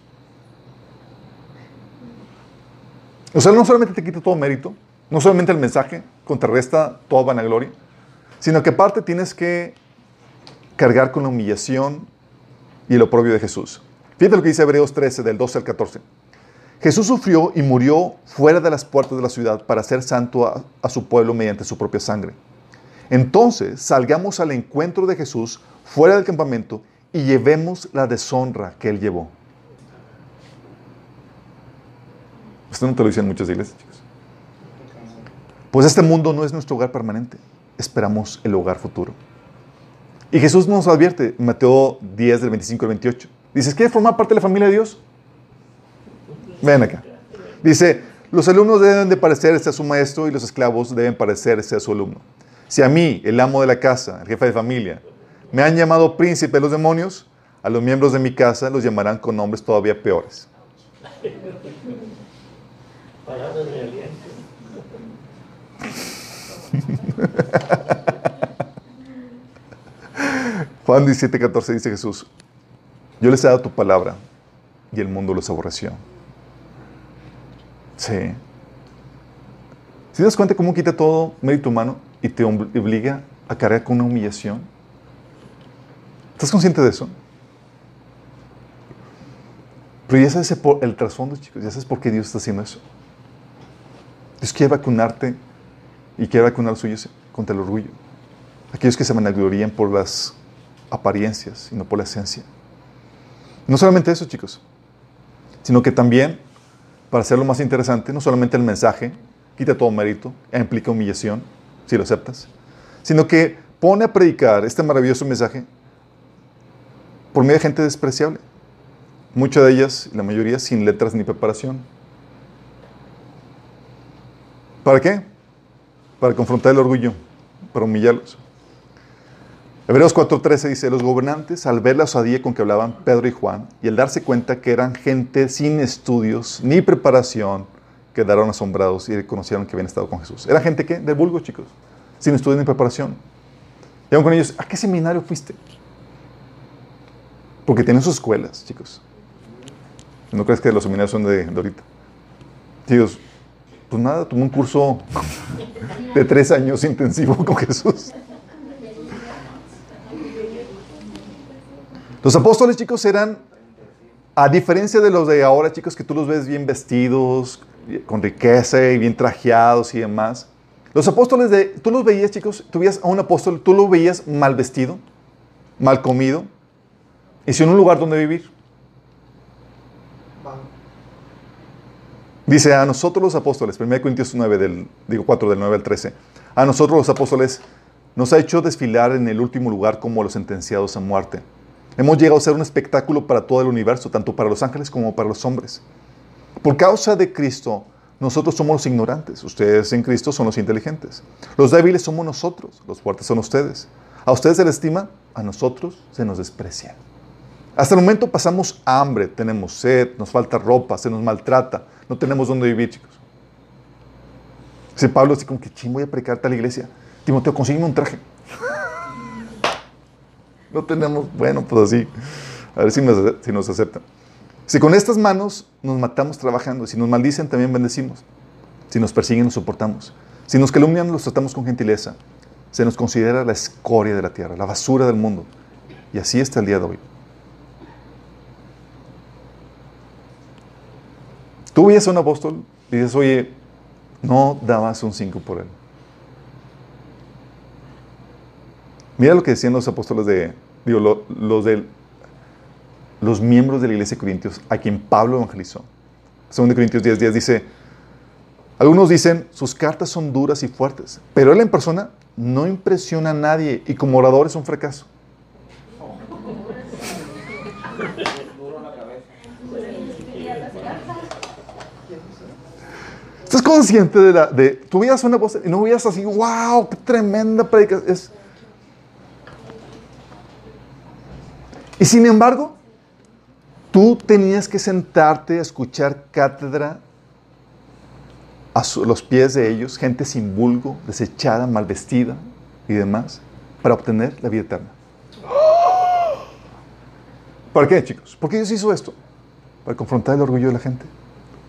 O sea, no solamente te quita todo mérito, no solamente el mensaje contrarresta toda vanagloria, sino que aparte tienes que cargar con la humillación y el oprobio de Jesús. Fíjate lo que dice Hebreos 13, del 12 al 14. Jesús sufrió y murió fuera de las puertas de la ciudad para ser santo a, a su pueblo mediante su propia sangre. Entonces salgamos al encuentro de Jesús fuera del campamento y llevemos la deshonra que él llevó. Esto no te lo dicen muchas iglesias, chicos. Pues este mundo no es nuestro hogar permanente. Esperamos el hogar futuro. Y Jesús nos advierte Mateo 10, del 25 al 28. Dices, ¿quieres formar parte de la familia de Dios? Ven acá. Dice, los alumnos deben de parecerse a su maestro y los esclavos deben parecerse a su alumno. Si a mí, el amo de la casa, el jefe de familia, me han llamado príncipe de los demonios, a los miembros de mi casa los llamarán con nombres todavía peores. Palabras de aliento. Juan 17, 14 dice Jesús, yo les he dado tu palabra y el mundo los aborreció. Sí. ¿Si te das cuenta cómo quita todo mérito humano y te obliga a cargar con una humillación? ¿Estás consciente de eso? Pero ya sabes el trasfondo, chicos, ya sabes por qué Dios está haciendo eso. Dios quiere vacunarte y quiere vacunar a los suyos contra el orgullo. Aquellos que se vanaglorían por las apariencias y no por la esencia. No solamente eso, chicos, sino que también, para hacerlo más interesante, no solamente el mensaje quita todo mérito, e implica humillación, si lo aceptas, sino que pone a predicar este maravilloso mensaje por medio de gente despreciable. Muchas de ellas, la mayoría, sin letras ni preparación. ¿Para qué? Para confrontar el orgullo, para humillarlos. Hebreos 4:13 dice, los gobernantes al ver la osadía con que hablaban Pedro y Juan y al darse cuenta que eran gente sin estudios ni preparación, quedaron asombrados y reconocieron que habían estado con Jesús. ¿Era gente qué? De vulgo, chicos, sin estudios ni preparación. Llegan con ellos, ¿a qué seminario fuiste? Porque tienen sus escuelas, chicos. ¿No crees que los seminarios son de, de ahorita? Chicos, pues nada, tomé un curso de tres años intensivo con Jesús. Los apóstoles, chicos, eran, a diferencia de los de ahora, chicos, que tú los ves bien vestidos, con riqueza y bien trajeados y demás. Los apóstoles, de, tú los veías, chicos, tú veías a un apóstol, tú lo veías mal vestido, mal comido, y sin un lugar donde vivir. Dice a nosotros los apóstoles, 1 Corintios 9, del, digo 4, del 9 al 13, a nosotros los apóstoles nos ha hecho desfilar en el último lugar como los sentenciados a muerte. Hemos llegado a ser un espectáculo para todo el universo, tanto para los ángeles como para los hombres. Por causa de Cristo, nosotros somos los ignorantes, ustedes en Cristo son los inteligentes. Los débiles somos nosotros, los fuertes son ustedes. A ustedes se les estima, a nosotros se nos desprecia. Hasta el momento pasamos hambre, tenemos sed, nos falta ropa, se nos maltrata, no tenemos dónde vivir, chicos. Dice Pablo así como que, ching, voy a predicar a tal iglesia. Timoteo, consígueme un traje. no tenemos, bueno, pues así. A ver si nos, si nos aceptan. Si con estas manos nos matamos trabajando, si nos maldicen, también bendecimos. Si nos persiguen, nos soportamos. Si nos calumnian, los tratamos con gentileza. Se nos considera la escoria de la tierra, la basura del mundo. Y así está el día de hoy. Tú veías a un apóstol y dices, oye, no dabas un 5 por él. Mira lo que decían los apóstoles de, los de los miembros de la iglesia de Corintios, a quien Pablo evangelizó. Según de Corintios 10, 10 dice, algunos dicen, sus cartas son duras y fuertes, pero él en persona no impresiona a nadie y como orador es un fracaso. ¿Estás consciente de la... De, tú veías una voz y no veías así, wow, qué tremenda predicación. Y sin embargo, tú tenías que sentarte a escuchar cátedra a los pies de ellos, gente sin vulgo, desechada, mal vestida y demás, para obtener la vida eterna. ¿Para qué, chicos? ¿Por qué Dios hizo esto? Para confrontar el orgullo de la gente.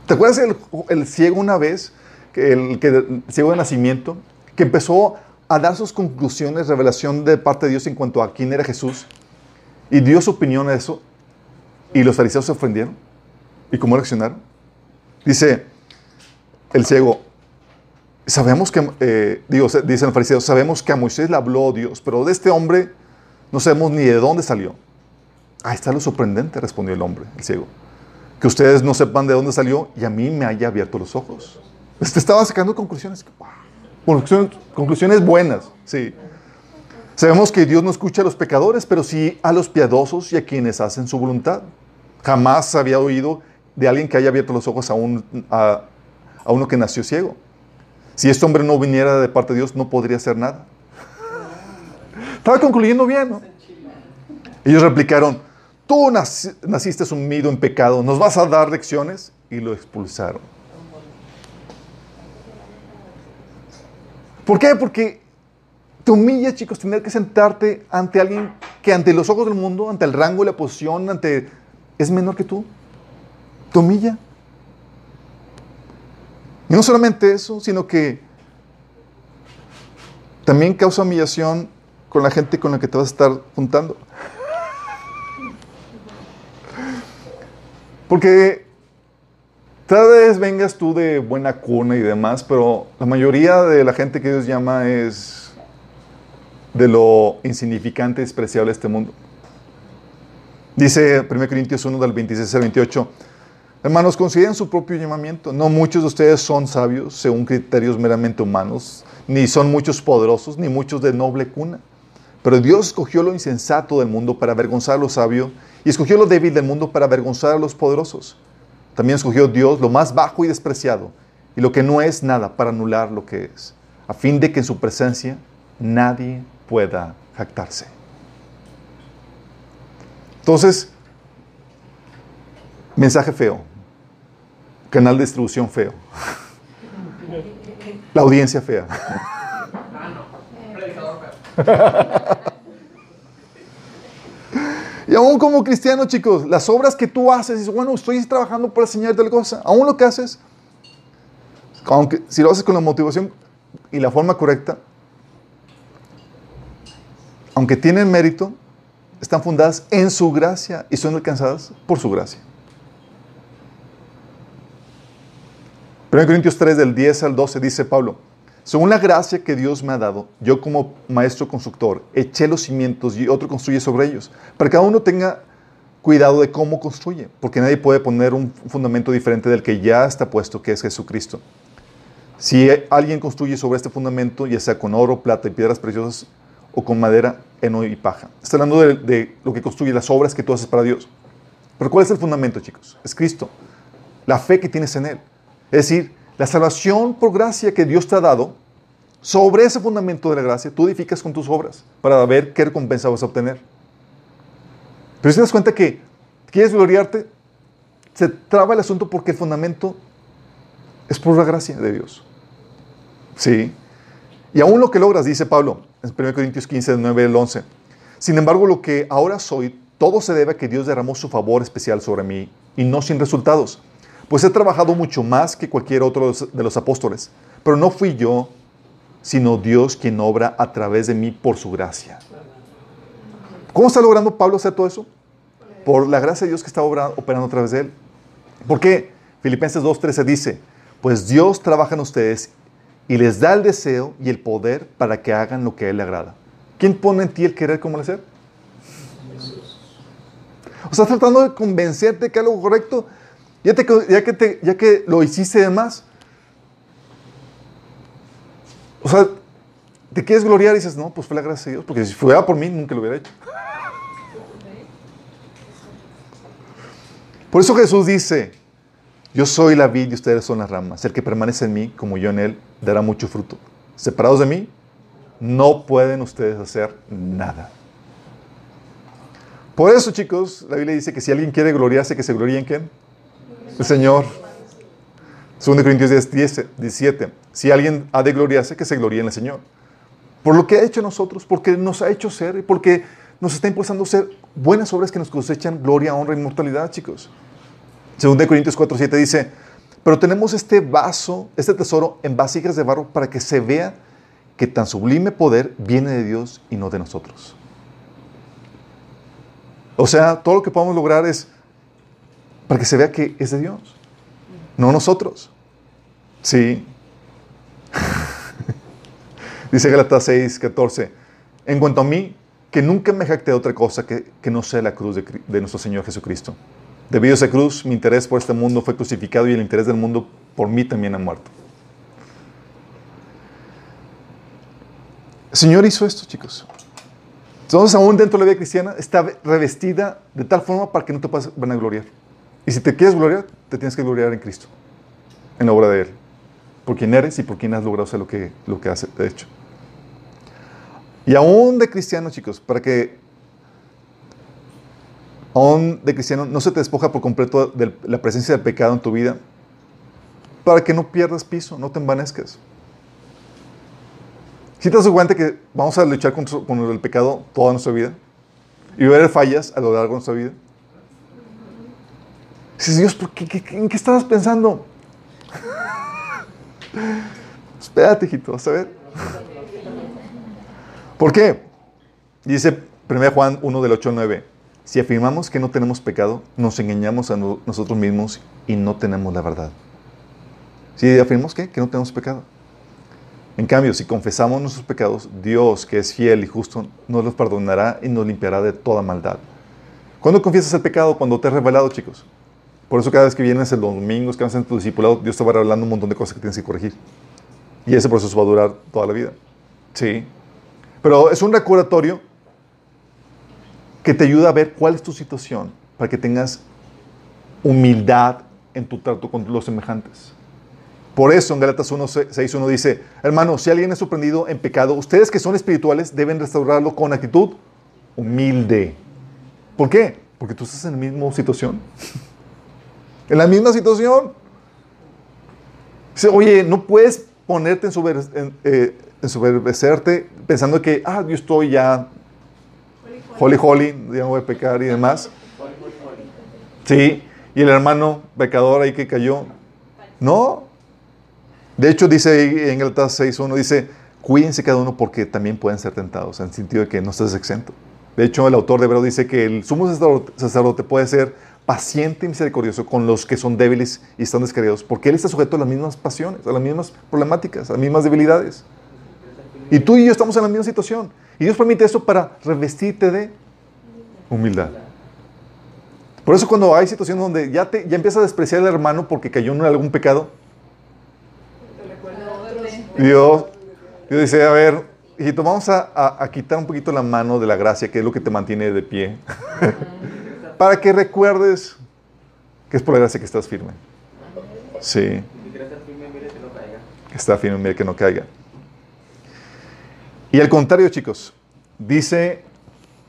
¿Te acuerdas el, ciego una vez, el, que, el ciego de nacimiento, que empezó a dar sus conclusiones, revelación de parte de Dios en cuanto a quién era Jesús, y dio su opinión a eso, y los fariseos se ofendieron? ¿Y cómo reaccionaron? Dice el ciego, sabemos que, eh, digo, dicen los fariseos, sabemos que a Moisés le habló Dios, pero de este hombre no sabemos ni de dónde salió. Ahí está lo sorprendente, respondió el hombre, el ciego. Que ustedes no sepan de dónde salió y a mí me haya abierto los ojos. Este estaba sacando conclusiones. Conclusiones, conclusiones buenas, sí. Sabemos que Dios no escucha a los pecadores, pero sí a los piadosos y a quienes hacen su voluntad. Jamás había oído de alguien que haya abierto los ojos a, un, a, uno que nació ciego. Si este hombre no viniera de parte de Dios, no podría hacer nada. Estaba concluyendo bien. Ellos replicaron, tú naci- naciste sumido en pecado, ¿nos vas a dar lecciones? Y lo expulsaron. ¿Por qué? Porque te humilla, chicos, tener que sentarte ante alguien que ante los ojos del mundo, ante el rango y la posición, ante... es menor que tú. Te humilla. Y no solamente eso, sino que también causa humillación con la gente con la que te vas a estar juntando. Porque tal vez vengas tú de buena cuna y demás, pero la mayoría de la gente que Dios llama es de lo insignificante y despreciable de este mundo. Dice 1 Corintios 1 del 26 al 28. Hermanos, consideren su propio llamamiento. No muchos de ustedes son sabios según criterios meramente humanos, ni son muchos poderosos, ni muchos de noble cuna. Pero Dios escogió lo insensato del mundo para avergonzar a lo sabio, y escogió lo débil del mundo para avergonzar a los poderosos. También escogió Dios lo más bajo y despreciado, y lo que no es nada para anular lo que es, a fin de que en su presencia nadie pueda jactarse. Entonces, mensaje feo, canal de distribución feo, la audiencia fea. Ah, no. Predicador feo. Y aún como cristiano, chicos, las obras que tú haces, bueno, estoy trabajando para enseñar tal cosa. Aún lo que haces, aunque si lo haces con la motivación y la forma correcta, aunque tienen mérito, están fundadas en su gracia y son alcanzadas por su gracia. 1 Corintios 3 del 10 al 12 dice Pablo, según la gracia que Dios me ha dado, yo como maestro constructor eché los cimientos y otro construye sobre ellos, para que cada uno tenga cuidado de cómo construye, porque nadie puede poner un fundamento diferente del que ya está puesto, que es Jesucristo. Si alguien construye sobre este fundamento, ya sea con oro, plata y piedras preciosas, o con madera, heno y paja. Está hablando de, de lo que construye, las obras que tú haces para Dios. Pero ¿cuál es el fundamento, chicos? Es Cristo. La fe que tienes en Él. Es decir, la salvación por gracia que Dios te ha dado, sobre ese fundamento de la gracia, tú edificas con tus obras para ver qué recompensa vas a obtener. Pero si te das cuenta que quieres gloriarte, se traba el asunto porque el fundamento es por la gracia de Dios. Sí. Y aún lo que logras, dice Pablo en 1 Corintios 15, del 9 al 11. Sin embargo, lo que ahora soy, todo se debe a que Dios derramó su favor especial sobre mí y no sin resultados. Pues he trabajado mucho más que cualquier otro de los- apóstoles, pero no fui yo, sino Dios quien obra a través de mí por su gracia. ¿Cómo está logrando Pablo hacer todo eso? Por la gracia de Dios que está operando a través de él. ¿Por qué? Filipenses 2.13 dice, pues Dios trabaja en ustedes y les da el deseo y el poder para que hagan lo que a Él le agrada. ¿Quién pone en ti el querer como el hacer? O sea, tratando de convencerte que algo correcto, ya, ya que, te- ya que lo hiciste de más. O sea, te quieres gloriar y dices, no, pues fue la gracia de Dios, porque si fuera por mí, nunca lo hubiera hecho. Por eso Jesús dice, Yo soy la vid y ustedes son las ramas. El que permanece en mí, como yo en él, dará mucho fruto. Separados de mí, no pueden ustedes hacer nada. Por eso, chicos, la Biblia dice que si alguien quiere gloriarse, que se gloríe en quién? El Señor. 2 Corintios 10, 10, 17. Si alguien ha de gloriarse, que se gloríe en el Señor. Por lo que ha hecho nosotros, porque nos ha hecho ser y porque nos está impulsando a ser buenas obras que nos cosechan gloria, honra y inmortalidad, chicos. 2 Corintios 4, 7 dice, pero tenemos este vaso, este tesoro en vasijas de barro para que se vea que tan sublime poder viene de Dios y no de nosotros. O sea, todo lo que podamos lograr es para que se vea que es de Dios, no nosotros. Sí. Dice Galatas 6, 14. En cuanto a mí, que nunca me jacté de otra cosa que, que no sea la cruz de, de nuestro Señor Jesucristo. Debido a esa cruz, mi interés por este mundo fue crucificado y el interés del mundo por mí también ha muerto. El Señor hizo esto, chicos. Entonces, aún dentro de la vida cristiana, está revestida de tal forma para que no te puedas vanagloriar. Y si te quieres gloriar, te tienes que gloriar en Cristo, en la obra de Él, por quien eres y por quien has logrado hacer lo que, lo que has hecho. Y aún de cristiano, chicos, para que aún de cristiano no se te despoja por completo de la presencia del pecado en tu vida, para que no pierdas piso, no te envanezcas. Si te das cuenta que vamos a luchar contra- con el pecado toda nuestra vida y haber fallas a lo largo de nuestra vida. Dices, Dios, ¿por qué, qué- qué- ¿en qué estabas pensando? Espérate, hijito, a ver. ¿Por qué? Dice 1 Juan 1 del 8 al 9. Si afirmamos que no tenemos pecado, nos engañamos a no- nosotros mismos y no tenemos la verdad. Si afirmamos ¿qué? que no tenemos pecado. En cambio, si confesamos nuestros pecados, Dios, que es fiel y justo, nos los perdonará y nos limpiará de toda maldad. ¿Cuándo confiesas el pecado? Cuando te has revelado, chicos. Por eso cada vez que vienes el domingos, que vas en tu discipulado, Dios te va revelando un montón de cosas que tienes que corregir. Y ese proceso va a durar toda la vida. Sí. Pero es un recordatorio que te ayuda a ver cuál es tu situación para que tengas humildad en tu trato con los semejantes. Por eso en Galatas 1, 6, 1 dice, hermanos, si alguien es sorprendido en pecado, ustedes que son espirituales deben restaurarlo con actitud humilde. ¿Por qué? Porque tú estás en la misma situación. En la misma situación. Dice, oye, no puedes ponerte en, sober- en, eh, pensando que, ah, yo estoy ya holy, holy, ya no voy a pecar y demás. Sí, y el hermano pecador ahí que cayó. No. De hecho, dice ahí en Gálatas 6.1, dice, cuídense cada uno porque también pueden ser tentados, en el sentido de que no estás exento. De hecho, el autor de Hebreo dice que el sumo sacerdote puede ser paciente y misericordioso con los que son débiles y están descreídos, porque él está sujeto a las mismas pasiones, a las mismas problemáticas, a las mismas debilidades. Y tú y yo estamos en la misma situación. Y Dios permite eso para revestirte de humildad. Por eso cuando hay situaciones donde ya, te, ya empiezas a despreciar al hermano porque cayó en algún pecado, Dios, Dios dice, a ver, hijito, vamos a- a quitar un poquito la mano de la gracia, que es lo que te mantiene de pie, para que recuerdes que es por la gracia que estás firme. Sí, mire que está firme, mira que no caiga. Y al contrario, chicos, dice,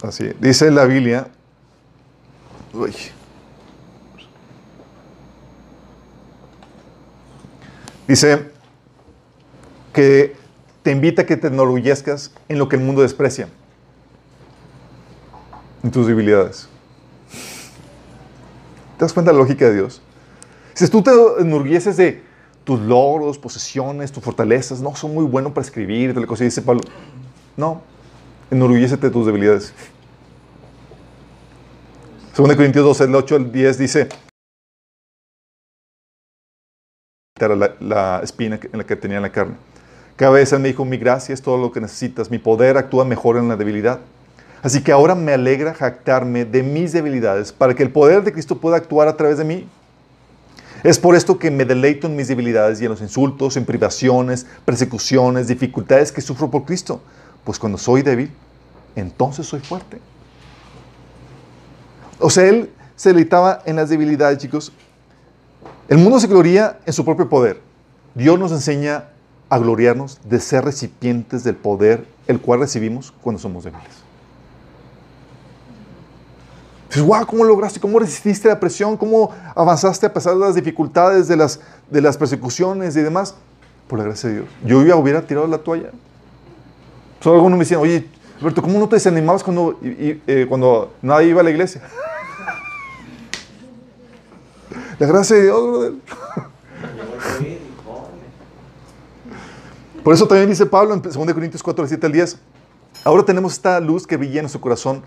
así, dice la Biblia, uy, dice que te invita a que te enorgullezcas en lo que el mundo desprecia, en tus debilidades. ¿Te das cuenta de la lógica de Dios? Si tú te enorgulleces de tus logros, posesiones, tus fortalezas, no, son muy buenos para escribir, tal cosa, y dice Pablo, no, enorgullécete de tus debilidades. 2 Corintios 12, el 8 al 10 dice, la, la espina en la que tenía en la carne. Cada vez él me dijo, mi gracia es todo lo que necesitas, mi poder actúa mejor en la debilidad. Así que ahora me alegra jactarme de mis debilidades para que el poder de Cristo pueda actuar a través de mí. Es por esto que me deleito en mis debilidades y en los insultos, en privaciones, persecuciones, dificultades que sufro por Cristo. Pues cuando soy débil, entonces soy fuerte. O sea, él se deleitaba en las debilidades, chicos, El mundo se gloria en su propio poder. Dios nos enseña a gloriarnos de ser recipientes del poder el cual recibimos cuando somos débiles. Dices, wow, ¿cómo lograste? ¿Cómo resististe la presión? ¿Cómo avanzaste a pesar de las dificultades, de las, de las persecuciones y demás? Por la gracia de Dios. Yo ya hubiera tirado la toalla. Solo algunos me decían, oye, Alberto, ¿cómo no te desanimabas cuando, y- y, eh, cuando nadie iba a la iglesia? la gracia de Dios, brother. Por eso también dice Pablo en 2 Corintios 4, 7 al 10. Ahora tenemos esta luz que brilla en nuestro corazón,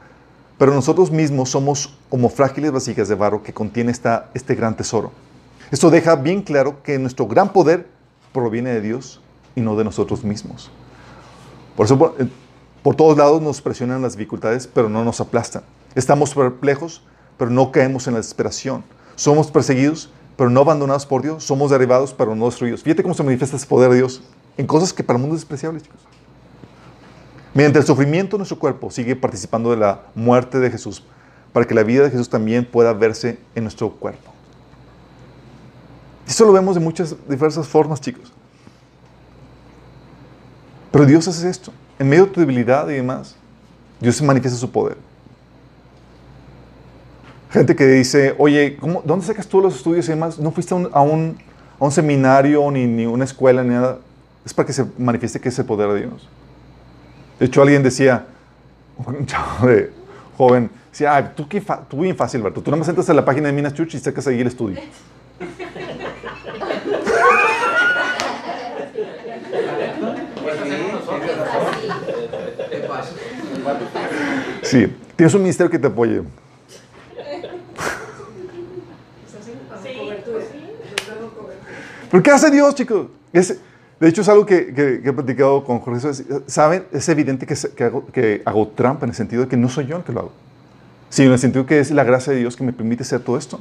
pero nosotros mismos somos como frágiles vasijas de barro que contiene esta, este gran tesoro. Esto deja bien claro que nuestro gran poder proviene de Dios y no de nosotros mismos. Por eso, por, eh, por todos lados nos presionan las dificultades, pero no nos aplastan. Estamos perplejos, pero no caemos en la desesperación. Somos perseguidos, pero no abandonados por Dios. Somos derribados, pero no destruidos. Fíjate cómo se manifiesta ese poder de Dios en cosas que para el mundo es despreciables, chicos. Mediante el sufrimiento, nuestro cuerpo sigue participando de la muerte de Jesús, para que la vida de Jesús también pueda verse en nuestro cuerpo. Eso lo vemos de muchas diversas formas, chicos. Pero Dios hace esto. En medio de tu debilidad y demás, Dios se manifiesta su poder. Gente que dice, oye, ¿cómo, ¿dónde sacas tú los estudios y demás? ¿No fuiste a un, seminario, ni, ni una escuela, ni nada? Es para que se manifieste que es el poder de Dios. De hecho, alguien decía, un chavo de joven, decía, ay, tú, qué fa- tú bien fácil, Alberto. Tú nada más entras a la página de Minas Church y sacas ahí el estudio. Sí, tienes un ministerio que te apoye. ¿Pero qué hace Dios, chicos? Es- de hecho, es algo que, he platicado con Jorge. ¿Saben? Es evidente que, hago, que trampa en el sentido de que no soy yo el que lo hago, sino en el sentido que es la gracia de Dios que me permite hacer todo esto.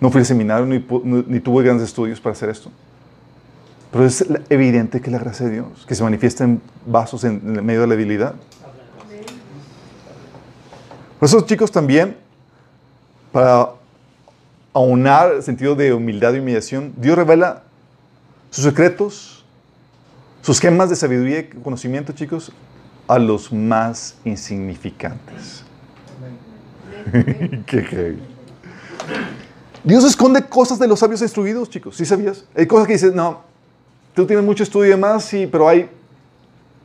No fui al seminario ni, tuve grandes estudios para hacer esto. Pero es evidente que es la gracia de Dios, que se manifiesta en vasos en, en medio de la debilidad. Por eso, chicos, también, para aunar el sentido de humildad y humillación, Dios revela sus secretos, sus gemas de sabiduría y conocimiento, chicos, a los más insignificantes. Qué heavy. Dios esconde cosas de los sabios instruidos, chicos. ¿Sí sabías? Hay cosas que dices, no, tú tienes mucho estudio y demás, sí, pero hay,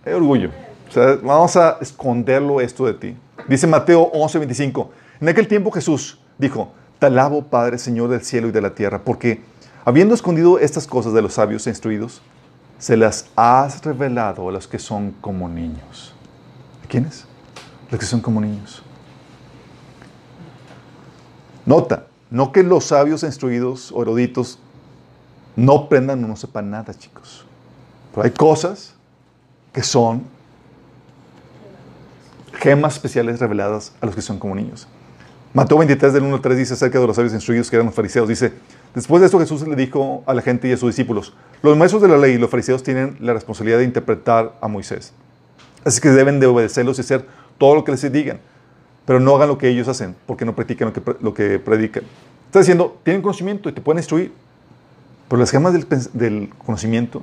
hay orgullo. O sea, vamos a esconderlo esto de ti. Dice Mateo 11:25. En aquel tiempo Jesús dijo, te alabo, Padre, Señor del cielo y de la tierra, porque habiendo escondido estas cosas de los sabios e instruidos, se las has revelado a los que son como niños. ¿A quiénes? Los que son como niños. Nota, no que los sabios e instruidos o eruditos no aprendan o no sepan nada, chicos. Pero hay cosas que son gemas especiales reveladas a los que son como niños. Mateo 23 del 1 al 3 dice acerca de los sabios instruidos que eran los fariseos. Dice, después de esto Jesús le dijo a la gente y a sus discípulos, los maestros de la ley y los fariseos tienen la responsabilidad de interpretar a Moisés. Así que deben de obedecerlos y hacer todo lo que les digan. Pero no hagan lo que ellos hacen, porque no practican lo que, lo que predican. Está diciendo, tienen conocimiento y te pueden instruir. Pero las gemas del, del conocimiento,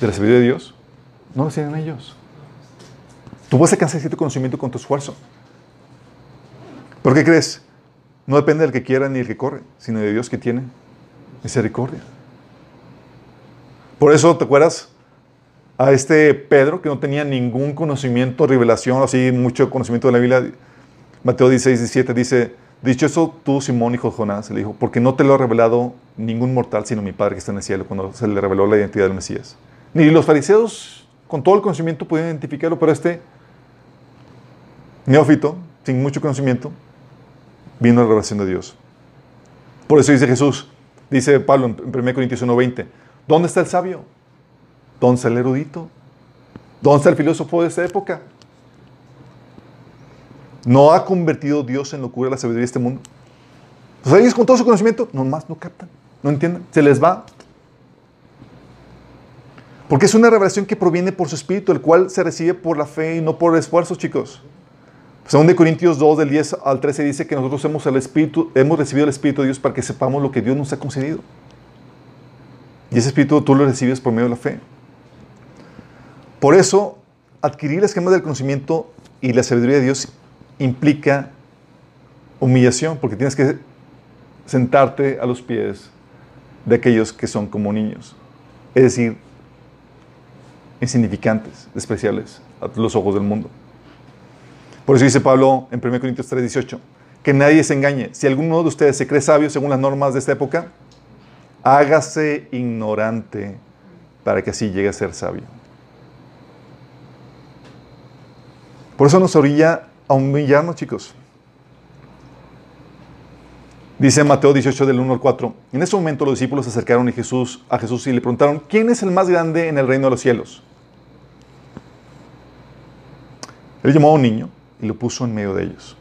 de la sabiduría de Dios, no las tienen ellos. Tú vas a alcanzar cierto conocimiento con tu esfuerzo. ¿Por qué crees? No depende del que quiera ni del que corre, sino de Dios que tiene misericordia. Por eso, ¿te acuerdas? A este Pedro, que no tenía ningún conocimiento, revelación, así mucho conocimiento de la Biblia. Mateo 16, 17 dice, dicho eso tú, Simón, hijo de Jonás, le dijo, porque no te lo ha revelado ningún mortal, sino mi Padre que está en el cielo, cuando se le reveló la identidad del Mesías. Ni los fariseos, con todo el conocimiento, podían identificarlo, pero este neófito, sin mucho conocimiento, vino la revelación de Dios. Por eso dice Jesús, dice Pablo en 1 Corintios 1:20, ¿dónde está el sabio? ¿Dónde está el erudito? ¿Dónde está el filósofo de esta época? ¿No ha convertido Dios en locura la sabiduría de este mundo? Los ellos con todo su conocimiento, nomás no captan, no entienden, se les va. Porque es una revelación que proviene por su espíritu, el cual se recibe por la fe y no por esfuerzos, chicos. Según de Corintios 2, del 10 al 13, dice que nosotros hemos, el Espíritu, hemos recibido el Espíritu de Dios para que sepamos lo que Dios nos ha concedido. Y ese Espíritu tú lo recibes por medio de la fe. Por eso, adquirir el esquema del conocimiento y la sabiduría de Dios implica humillación, porque tienes que sentarte a los pies de aquellos que son como niños. Es decir, insignificantes, despreciables a los ojos del mundo. Por eso dice Pablo en 1 Corintios 3, 18, que nadie se engañe. Si alguno de ustedes se cree sabio según las normas de esta época, hágase ignorante para que así llegue a ser sabio. Por eso nos orilla a humillarnos, chicos. Dice Mateo 18 del 1 al 4. En ese momento los discípulos se acercaron a Jesús, a Jesús y le preguntaron, ¿quién es el más grande en el reino de los cielos? Él llamó a un niño y lo puso en medio de ellos.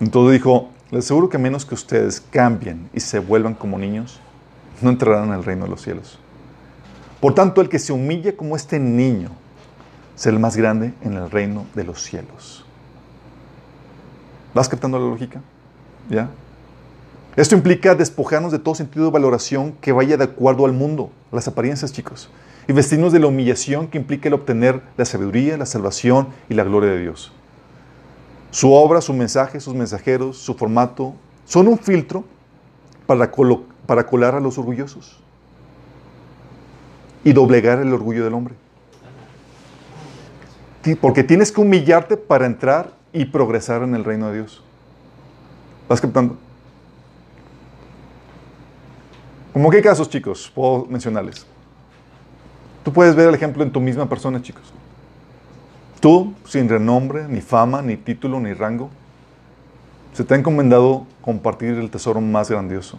Entonces dijo, les aseguro que menos que ustedes cambien y se vuelvan como niños, no entrarán en el reino de los cielos. Por tanto, el que se humille como este niño será el más grande en el reino de los cielos. ¿Vas captando la lógica? ¿Ya? Esto implica despojarnos de todo sentido de valoración que vaya de acuerdo al mundo, las apariencias, chicos, y vestirnos de la humillación que implica el obtener la sabiduría, la salvación y la gloria de Dios. Su obra, su mensaje, sus mensajeros, su formato, son un filtro para, para colar a los orgullosos y doblegar el orgullo del hombre. Porque tienes que humillarte para entrar y progresar en el reino de Dios. ¿Vas captando? ¿Cómo qué casos, chicos? Puedo mencionarles. Tú puedes ver el ejemplo en tu misma persona, chicos. Tú, sin renombre, ni fama, ni título, ni rango, se te ha encomendado compartir el tesoro más grandioso.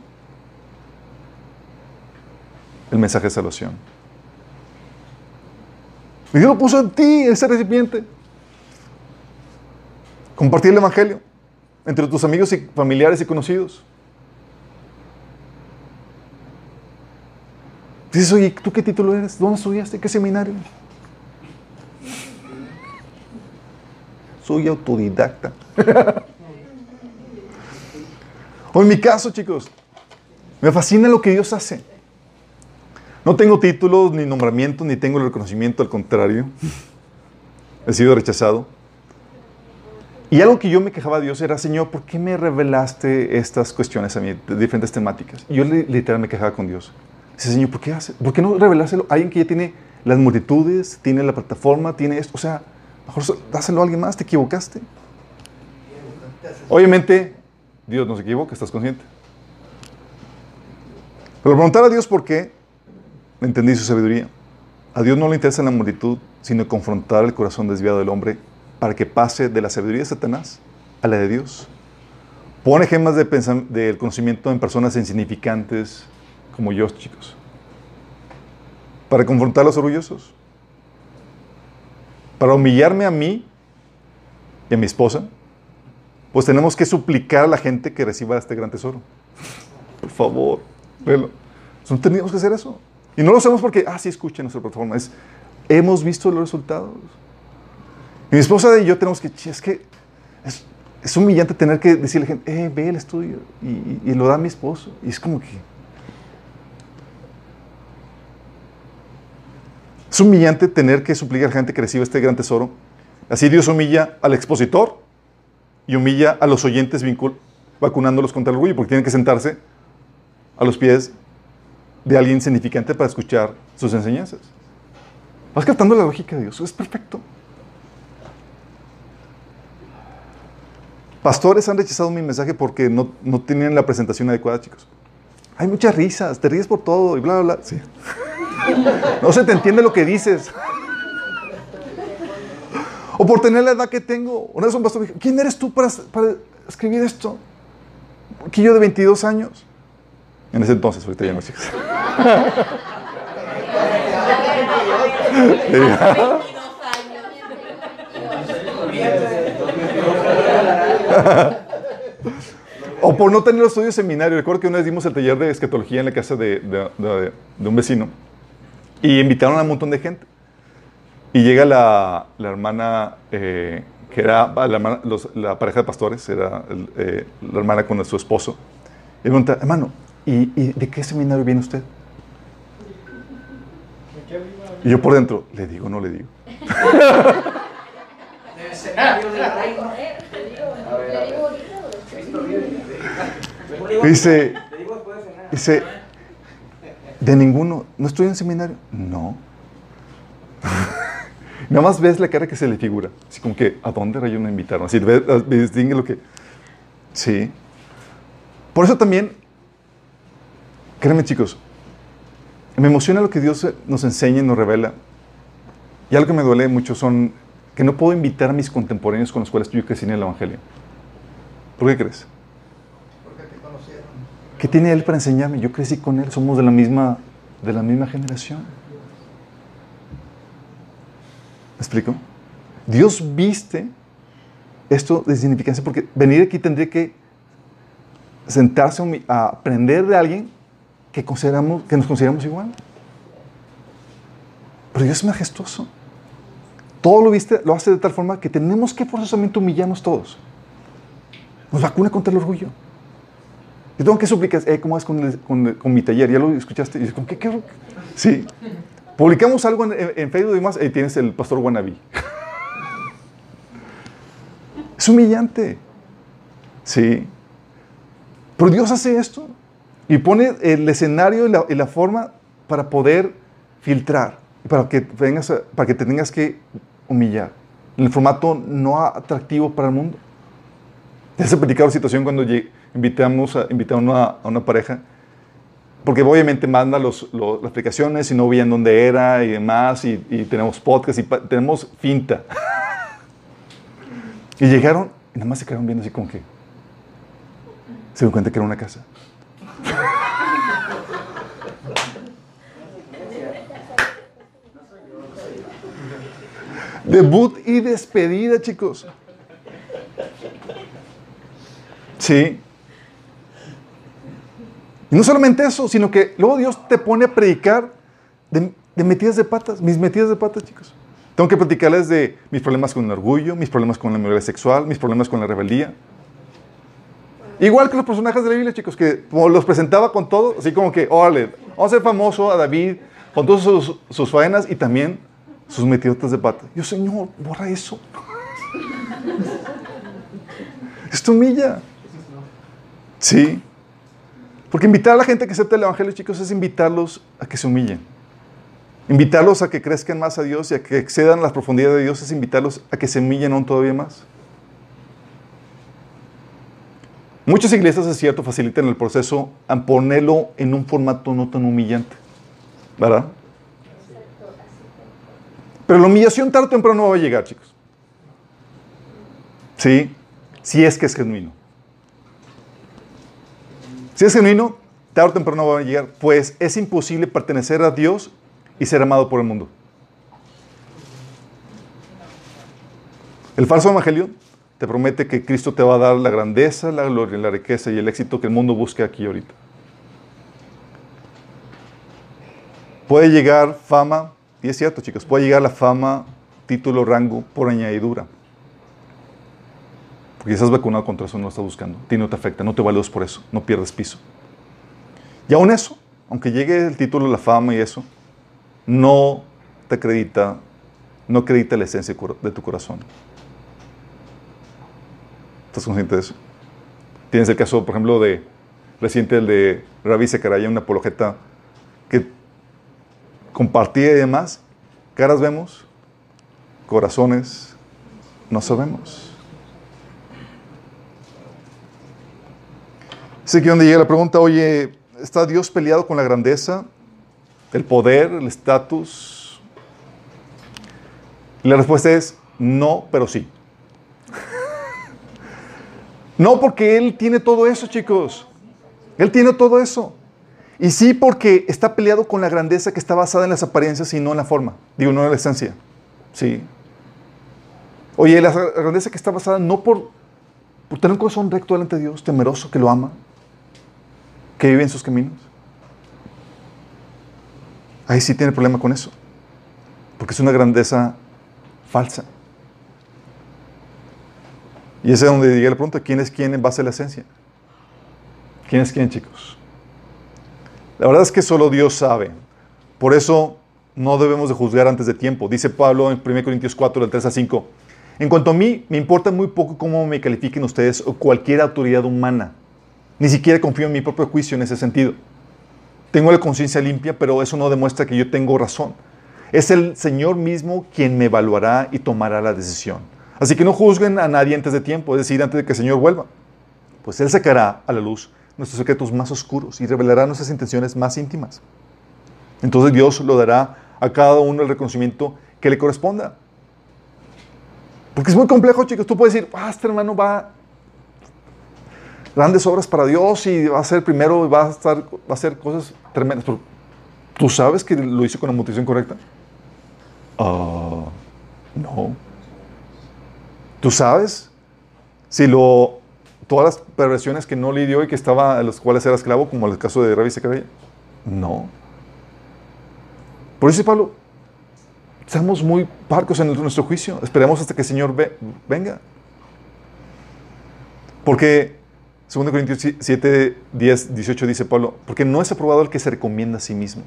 El mensaje de salvación. Y Dios lo puso en ti, ese recipiente. Compartir el Evangelio entre tus amigos y familiares y conocidos. Dices, oye, ¿tú qué título eres? ¿Dónde estudiaste? ¿Qué seminario? Soy autodidacta. o en mi caso, chicos, me fascina lo que Dios hace. No tengo títulos, ni nombramiento, ni tengo el reconocimiento, al contrario. He sido rechazado. Y algo que yo me quejaba a Dios era, Señor, ¿por qué me revelaste estas cuestiones a mí, diferentes temáticas? Y yo literal me quejaba con Dios. Señor, ¿por qué, hace, ¿por qué no revelárselo a alguien que ya tiene las multitudes, tiene la plataforma, tiene esto? O sea, mejor dáselo a alguien más, te equivocaste. Obviamente, Dios no se equivoca, estás consciente. Pero preguntar a Dios por qué, entendí su sabiduría. A Dios no le interesa la multitud, sino confrontar el corazón desviado del hombre para que pase de la sabiduría de Satanás a la de Dios. Pone gemas de del conocimiento en personas insignificantes como yo, chicos. Para confrontar a los orgullosos. Para humillarme a mí y a mi esposa, pues tenemos que suplicar a la gente que reciba este gran tesoro. Por favor, velo. No tenemos que hacer eso. Y no lo hacemos porque, ah, sí, escuchen nuestra plataforma. Es, hemos visto los resultados. Y mi esposa y yo tenemos que, es que es, es humillante tener que decirle a la gente, eh, ve el estudio. Y, y, lo da mi esposo. Y es como que. Es humillante tener que suplicar a la gente que reciba este gran tesoro. Así Dios humilla al expositor y humilla a los oyentes vacunándolos contra el orgullo, porque tienen que sentarse a los pies de alguien significante para escuchar sus enseñanzas. Vas captando la lógica de Dios, es perfecto. Pastores han rechazado mi mensaje porque no, no tenían la presentación adecuada, chicos. Hay muchas risas, te ríes por todo y bla, bla, bla. Sí. No se te entiende lo que dices. O por tener la edad que tengo. Una vez un pastor me dijo, ¿quién eres tú para, para escribir esto? Que yo de 22 años. En ese entonces, ahorita ya no chicos. o por no tener los estudios seminario. Recuerdo que una vez dimos el taller de escatología en la casa de, de, de, un vecino y invitaron a un montón de gente. Y llega la, la hermana eh, que era la, hermana- los- la pareja de pastores, era el, eh, la hermana con su esposo. Y pregunta, hermano, ¿y, y de qué seminario viene usted? Y yo por dentro, ¿le digo o no le digo? Del del reino. Vive. Dice, Te digo después de cenar. dice, de ninguno, ¿no estoy en seminario? No. Nada más ves la cara que se le figura. Así como que, ¿a dónde rayos me invitaron? Así, ves, distingue lo que... Sí. Por eso también, créanme chicos, me emociona lo que Dios nos enseña y nos revela. Y algo que me duele mucho son que no puedo invitar a mis contemporáneos con los cuales yo crecí en el Evangelio. ¿Por qué crees? ¿Qué tiene él para enseñarme? Yo crecí con él, somos de la misma, de la misma generación. ¿Me explico? Dios viste esto de significancia porque venir aquí tendría que sentarse a aprender de alguien que, consideramos, que nos consideramos igual. Pero Dios es majestuoso. Todo lo viste, lo hace de tal forma que tenemos que forzosamente humillarnos todos. Nos vacuna contra el orgullo. Tengo que suplicar, eh, ¿cómo es con, con- mi taller? ¿Ya lo escuchaste? Y ¿con qué? qué? Sí. Publicamos algo en, Facebook y demás, ahí tienes el pastor Wannabe. es humillante. Sí. Pero Dios hace esto y pone el escenario y la, y forma para poder filtrar, y para que, vengas para que te tengas que humillar. En el formato no atractivo para el mundo. Ya se ha platicado la situación cuando invitamos a, invitaron a, una pareja, porque obviamente manda los, lo- las aplicaciones y no veían dónde era y demás, y, tenemos podcast y tenemos finta. y llegaron y nada más se quedaron viendo así como que se dieron cuenta que era una casa. Debut y despedida, chicos. Sí. Y no solamente eso, sino que luego Dios te pone a predicar de, metidas de patas, mis metidas de patas, chicos. Tengo que platicarles de mis problemas con el orgullo, mis problemas con la inmoralidad sexual, mis problemas con la rebeldía. Igual que los personajes de la Biblia, chicos, que los presentaba con todo, así como que, órale, vamos a hacer famoso a David con todas sus, sus faenas y también sus metidotas de pata. Yo, Señor, borra eso. Esto humilla. Sí. Porque invitar a la gente que acepta el Evangelio, chicos, es invitarlos a que se humillen. Invitarlos a que crezcan más a Dios y a que excedan las profundidades de Dios es invitarlos a que se humillen aún todavía más. Muchas iglesias, es cierto, facilitan el proceso a ponerlo en un formato no tan humillante. ¿Verdad? Pero la humillación tarde o temprano va a llegar, chicos. Sí, si es que es genuino. Si es genuino, tarde o temprano va a llegar, pues es imposible pertenecer a Dios y ser amado por el mundo. El falso evangelio te promete que Cristo te va a dar la grandeza, la gloria, la riqueza y el éxito que el mundo busca aquí ahorita. Puede llegar fama, y es cierto chicos, puede llegar la fama, título, rango por añadidura. Porque estás vacunado contra eso, no lo estás buscando. A ti no te afecta, no te vales por eso, no pierdes piso. Y aún eso, aunque llegue el título, la fama y eso, no te acredita, no acredita la esencia de tu corazón. ¿Estás consciente de eso? Tienes el caso, por ejemplo, de reciente el de Ravi Sekaraya, una apologeta que compartía y demás. Caras vemos, corazones no sabemos. Así que donde llega la pregunta, oye, ¿está Dios peleado con la grandeza, el poder, el estatus? La respuesta es no, pero sí. no porque Él tiene todo eso, chicos. Él tiene todo eso. Y sí porque está peleado con la grandeza que está basada en las apariencias y no en la forma. Digo, no en la esencia. Sí. Oye, la grandeza que está basada no por, por tener un corazón recto delante de Dios, temeroso, que lo ama, que vive en sus caminos. Ahí sí tiene problema con eso. Porque es una grandeza falsa. Y ese es donde llega la pregunta, ¿quién es quién en base a la esencia? ¿Quién es quién, chicos? La verdad es que solo Dios sabe. Por eso no debemos de juzgar antes de tiempo. Dice Pablo en 1 Corintios 4, del 3 a 5. En cuanto a mí, me importa muy poco cómo me califiquen ustedes o cualquier autoridad humana. Ni siquiera confío en mi propio juicio en ese sentido. Tengo la conciencia limpia, pero eso no demuestra que yo tengo razón. Es el Señor mismo quien me evaluará y tomará la decisión. Así que no juzguen a nadie antes de tiempo, es decir, antes de que el Señor vuelva. Pues Él sacará a la luz nuestros secretos más oscuros y revelará nuestras intenciones más íntimas. Entonces Dios lo dará a cada uno el reconocimiento que le corresponda. Porque es muy complejo, chicos. Tú puedes decir, ah, este hermano va grandes obras para Dios y va a ser primero va a, estar, va a hacer cosas tremendas. ¿Tú sabes que lo hizo con la motivación correcta? Ah, no. ¿Tú sabes si lo todas las perversiones que no lidió y que estaba a las cuales era esclavo, como el caso de Rabbi Zechariah? No. Por eso, Pablo, seamos muy parcos en nuestro juicio. Esperemos hasta que el Señor ve- venga. Porque, 2 Corintios 7, 10, 18 dice Pablo, porque no es aprobado el que se recomienda a sí mismo,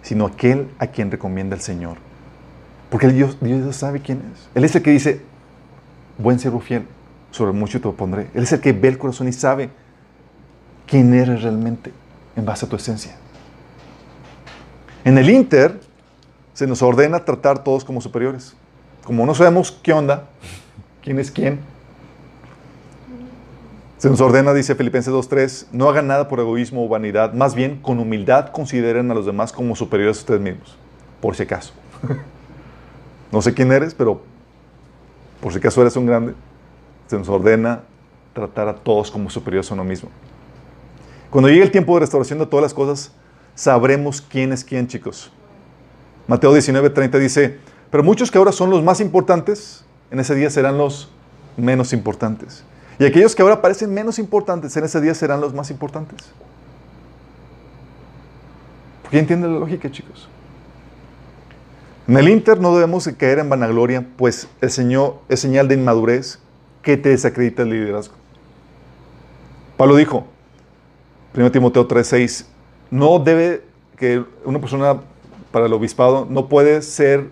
sino aquel a quien recomienda el Señor. Porque Dios, Dios sabe quién es. Él es el que dice, buen siervo fiel, sobre mucho te pondré. Él es el que ve el corazón y sabe quién eres realmente en base a tu esencia. En el Inter se nos ordena tratar todos como superiores. Como no sabemos qué onda, quién es quién, se nos ordena, dice Filipenses 2.3, no hagan nada por egoísmo o vanidad, más bien con humildad consideren a los demás como superiores a ustedes mismos, por si acaso. no sé quién eres, pero por si acaso eres un grande, se nos ordena tratar a todos como superiores a uno mismo. Cuando llegue el tiempo de restauración de todas las cosas, sabremos quién es quién, chicos. Mateo 19.30 dice, pero muchos que ahora son los más importantes, en ese día serán los menos importantes. Y aquellos que ahora parecen menos importantes, en ese día serán los más importantes. ¿Por qué entienden la lógica, chicos? En el Inter no debemos de caer en vanagloria, pues el Señor es señal de inmadurez que te desacredita el liderazgo. Pablo dijo, 1 Timoteo 3:6, no debe que una persona para el obispado no puede ser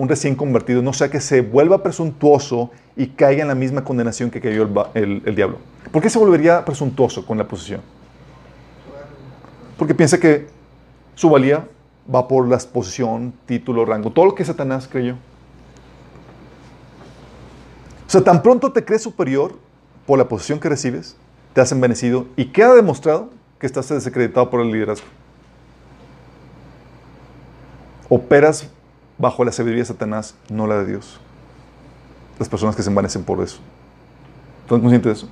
un recién convertido, no sea que se vuelva presuntuoso y caiga en la misma condenación que cayó el, diablo. ¿Por qué se volvería presuntuoso con la posición? Porque piensa que su valía va por la posición, título, rango, todo lo que Satanás creyó. O sea, tan pronto te crees superior por la posición que recibes, te has envanecido y queda demostrado que estás desacreditado por el liderazgo. Operas bajo la sabiduría de Satanás, no la de Dios. Las personas que se envanecen por eso. ¿Están conscientes de eso?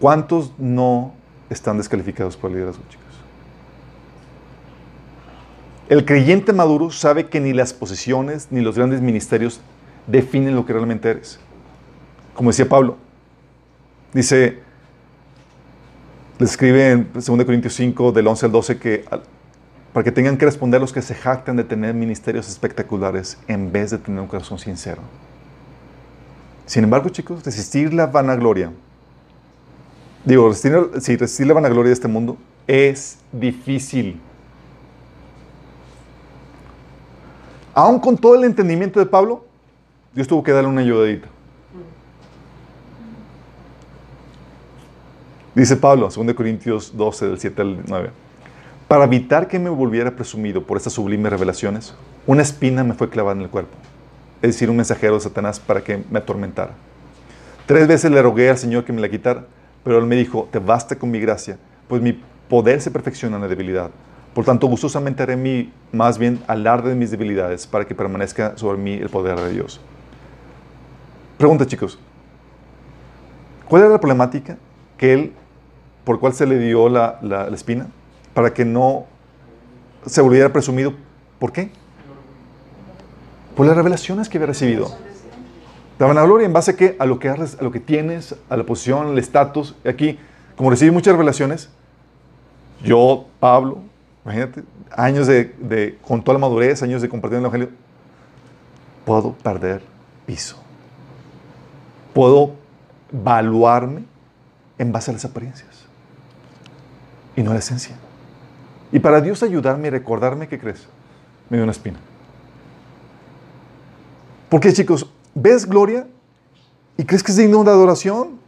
¿Cuántos no están descalificados por el liderazgo, chicos? El creyente maduro sabe que ni las posiciones ni los grandes ministerios definen lo que realmente eres. Como decía Pablo, dice, le escribe en 2 Corintios 5, del 11 al 12, que para que tengan que responder los que se jactan de tener ministerios espectaculares en vez de tener un corazón sincero. Sin embargo, chicos, resistir la vanagloria, digo, resistir, la vanagloria de este mundo es difícil. Aún con todo el entendimiento de Pablo, Dios tuvo que darle una ayudadita. Dice Pablo, 2 Corintios 12, del 7 al 9. Para evitar que me volviera presumido por estas sublimes revelaciones, una espina me fue clavada en el cuerpo, es decir, un mensajero de Satanás para que me atormentara. Tres veces le rogué al Señor que me la quitara, pero Él me dijo, te basta con mi gracia, pues mi poder se perfecciona en la debilidad. Por tanto, gustosamente haré mi, más bien alarde de mis debilidades para que permanezca sobre mí el poder de Dios. Pregunta, chicos. ¿Cuál era la problemática que él, por cual se le dio la espina? Para que no se volviera presumido. ¿Por qué? Por las revelaciones que había recibido. La vanagloria en base a qué? A lo que, a lo que tienes, a la posición, al estatus. Aquí, como recibí muchas revelaciones, yo, Pablo, imagínate, años de, de- con toda la madurez, años de compartir el Evangelio, puedo perder piso. puedo evaluarme en base a las apariencias y no a la esencia. Y para Dios ayudarme y recordarme, ¿qué crees? Me dio una espina. Porque chicos, ves gloria y crees que es digno de adoración.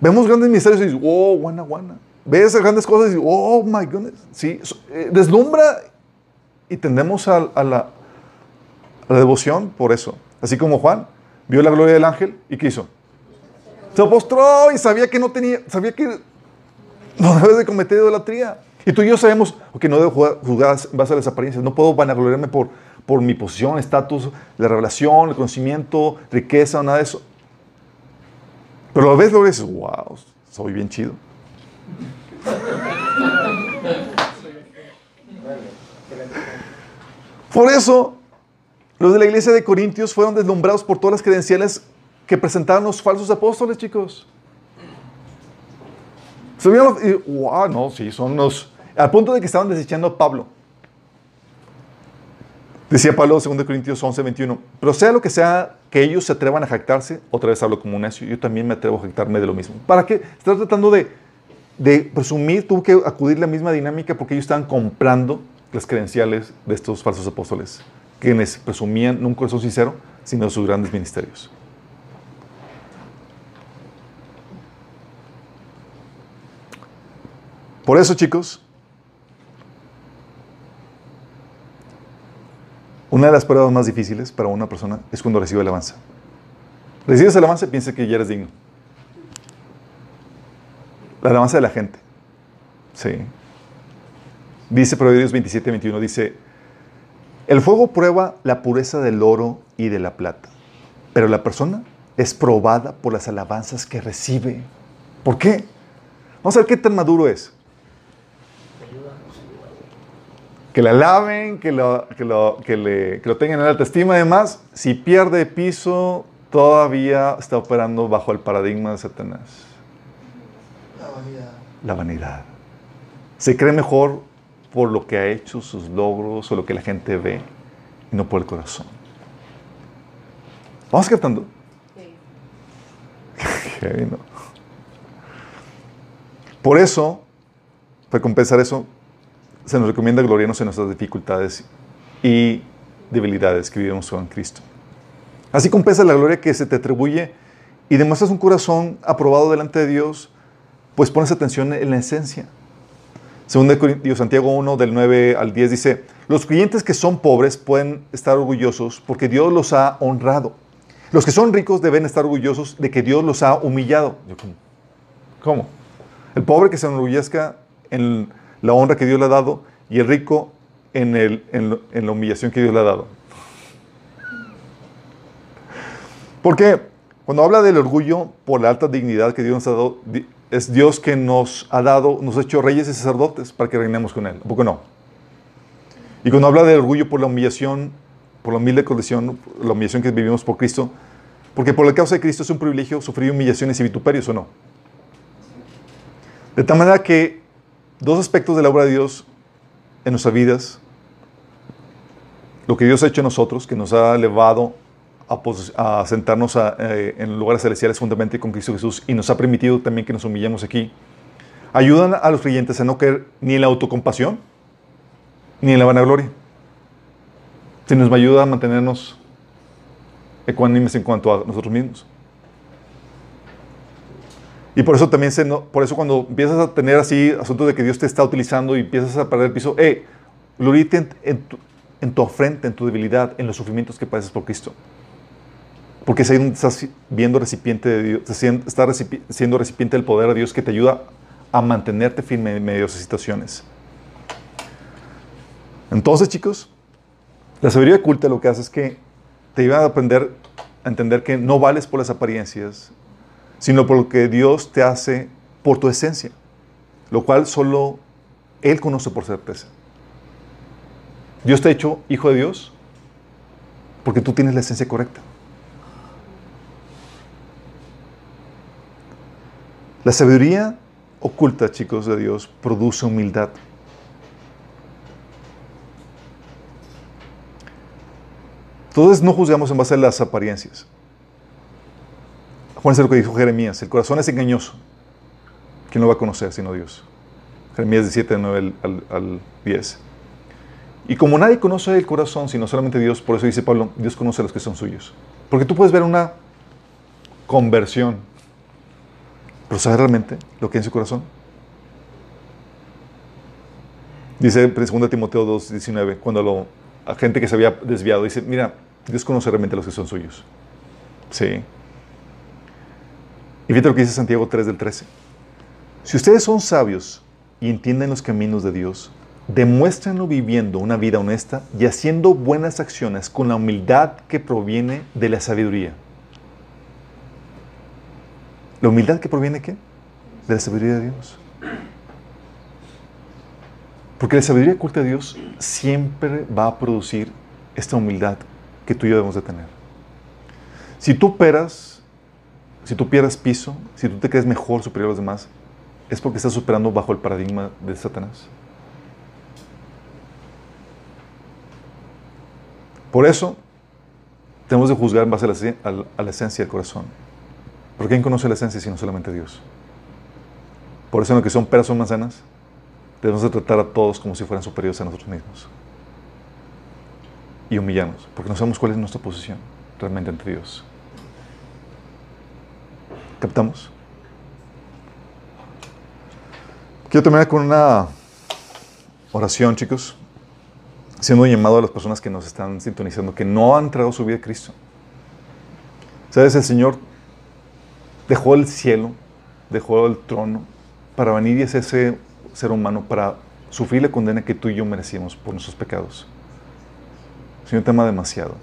Vemos grandes misterios y dices, oh, guana, guana. Ves grandes cosas y dices, oh, my goodness. Sí, eh, deslumbra y tendemos a, a la, a la devoción por eso. Así como Juan vio la gloria del ángel y ¿qué hizo? Se postró y sabía que no tenía, sabía que no debes de cometer idolatría. Y tú y yo sabemos que no debo juzgar en base a las apariencias. No puedo vanagloriarme por, por mi posición, estatus, la revelación, el conocimiento, riqueza, nada de eso. Pero lo ves y dices, wow, soy bien chido. Por eso, los de la iglesia de Corintios fueron deslumbrados por todas las credenciales que presentaban los falsos apóstoles, chicos. Se vieron wow, no, sí, son los... Al punto de que estaban desechando a Pablo. Decía Pablo, 2 Corintios 11, 21, pero sea lo que sea que ellos se atrevan a jactarse, otra vez hablo como un necio, yo también me atrevo a jactarme de lo mismo. ¿Para qué? Estás tratando de, de presumir, tuvo que acudir la misma dinámica porque ellos estaban comprando las credenciales de estos falsos apóstoles, quienes presumían no un corazón sincero, sino sus grandes ministerios. Por eso, chicos, una de las pruebas más difíciles para una persona es cuando recibe alabanza. Recibes alabanza y piensa que ya eres digno. La alabanza de la gente. Sí. Dice Proverbios 27, 21, dice, el fuego prueba la pureza del oro y de la plata, pero la persona es probada por las alabanzas que recibe. ¿Por qué? Vamos a ver qué tan maduro es. Que la alaben, que lo, que lo, que le, que lo tengan en alta estima. Además, si pierde piso, todavía está operando bajo el paradigma de Satanás, La vanidad. la vanidad. Se cree mejor por lo que ha hecho, sus logros o lo que la gente ve, y no por el corazón. ¿Vamos captando? Heavy, ¿no? Por eso, para compensar eso, se nos recomienda gloriarnos en nuestras dificultades y debilidades que vivimos con Cristo. Así compensa la gloria que se te atribuye y demuestras un corazón aprobado delante de Dios, pues pones atención en la esencia. Según Santiago 1, del 9 al 10, dice, los creyentes que son pobres pueden estar orgullosos porque Dios los ha honrado. Los que son ricos deben estar orgullosos de que Dios los ha humillado. ¿Cómo? El pobre que se enorgullezca en la honra que Dios le ha dado y el rico en, el, en, la humillación que Dios le ha dado. Porque cuando habla del orgullo por la alta dignidad que Dios nos ha dado, es Dios que nos ha dado, nos ha hecho reyes y sacerdotes para que reinemos con Él. ¿A poco no? Y cuando habla del orgullo por la humillación, por la humilde condición, la humillación que vivimos por Cristo, porque por la causa de Cristo es un privilegio sufrir humillaciones y vituperios o no. De tal manera que dos aspectos de la obra de Dios en nuestras vidas, lo que Dios ha hecho en nosotros, que nos ha elevado a, a sentarnos a, eh, en lugares celestiales juntamente con Cristo Jesús y nos ha permitido también que nos humillemos aquí, ayudan a los creyentes a no caer ni en la autocompasión ni en la vanagloria. Se nos ayuda a mantenernos ecuánimes en cuanto a nosotros mismos. Y por eso también, se por eso cuando empiezas a tener así asuntos de que Dios te está utilizando y empiezas a perder el piso, eh, gloríate en, en tu, en tu afrenta, en tu debilidad, en los sufrimientos que padeces por Cristo. Porque es ahí donde estás viendo recipiente de Dios, estás recipi- siendo recipiente del poder de Dios que te ayuda a mantenerte firme en medio de esas situaciones. Entonces, chicos, la sabiduría oculta lo que hace es que te ayuda a aprender a entender que no vales por las apariencias, sino por lo que Dios te hace por tu esencia, lo cual solo Él conoce por certeza. Dios te ha hecho hijo de Dios porque tú tienes la esencia correcta. La sabiduría oculta, chicos, de Dios produce humildad. Entonces no juzgamos en base a las apariencias. Acuérdense lo que dijo Jeremías, el corazón es engañoso. ¿Quién lo va a conocer sino Dios? Jeremías 17, 9 al, al 10. Y como nadie conoce el corazón, sino solamente Dios, por eso dice Pablo, Dios conoce a los que son suyos. Porque tú puedes ver una conversión, pero ¿sabes realmente lo que hay en su corazón? Dice en 2 Timoteo 2, 19, cuando a gente que se había desviado, dice, mira, Dios conoce realmente a los que son suyos. Sí. Y fíjate lo que dice Santiago 3 del 13. Si ustedes son sabios y entienden los caminos de Dios, demuéstrenlo viviendo una vida honesta y haciendo buenas acciones con la humildad que proviene de la sabiduría. ¿La humildad que proviene qué? De la sabiduría de Dios. Porque la sabiduría oculta de Dios siempre va a producir esta humildad que tú y yo debemos de tener. Si tú operas, si tú pierdes piso, si tú te crees mejor, superior a los demás, es porque estás superando bajo el paradigma de Satanás. Por eso, tenemos de juzgar en base a la, a la esencia del corazón. Porque ¿quién conoce la esencia sino solamente Dios? Por eso en lo que son peras o manzanas, debemos de tratar a todos como si fueran superiores a nosotros mismos. Y humillarnos, porque no sabemos cuál es nuestra posición realmente ante Dios. ¿Captamos? Quiero terminar con una oración, chicos, siendo un llamado a las personas que nos están sintonizando, que no han entregado su vida a Cristo. ¿Sabes? El Señor dejó el cielo, dejó el trono para venir y es ese ser humano para sufrir la condena que tú y yo merecíamos por nuestros pecados. El Señor te ama demasiado.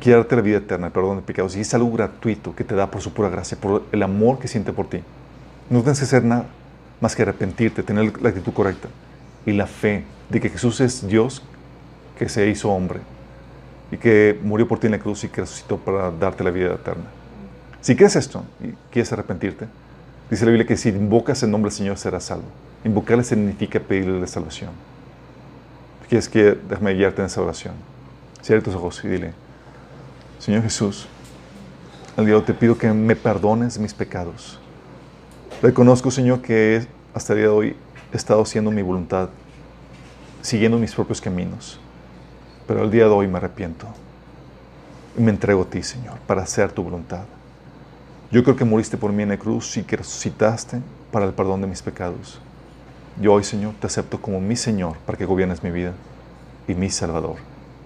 Quiere darte la vida eterna, el perdón de pecados. Y es algo gratuito que te da por su pura gracia, por el amor que siente por ti. No tienes que hacer nada más que arrepentirte, tener la actitud correcta y la fe de que Jesús es Dios que se hizo hombre y que murió por ti en la cruz y que resucitó para darte la vida eterna. Si crees esto y quieres arrepentirte, dice la Biblia que si invocas el nombre del Señor serás salvo. Invocarle significa pedirle la salvación. ¿Quieres que déjame guiarte en esa oración? Cierra tus ojos y dile, Señor Jesús, al día de hoy te pido que me perdones mis pecados. Reconozco, Señor, que hasta el día de hoy he estado haciendo mi voluntad, siguiendo mis propios caminos. Pero el día de hoy me arrepiento y me entrego a ti, Señor, para hacer tu voluntad. Yo creo que moriste por mí en la cruz y que resucitaste para el perdón de mis pecados. Yo hoy, Señor, te acepto como mi Señor para que gobiernes mi vida y mi Salvador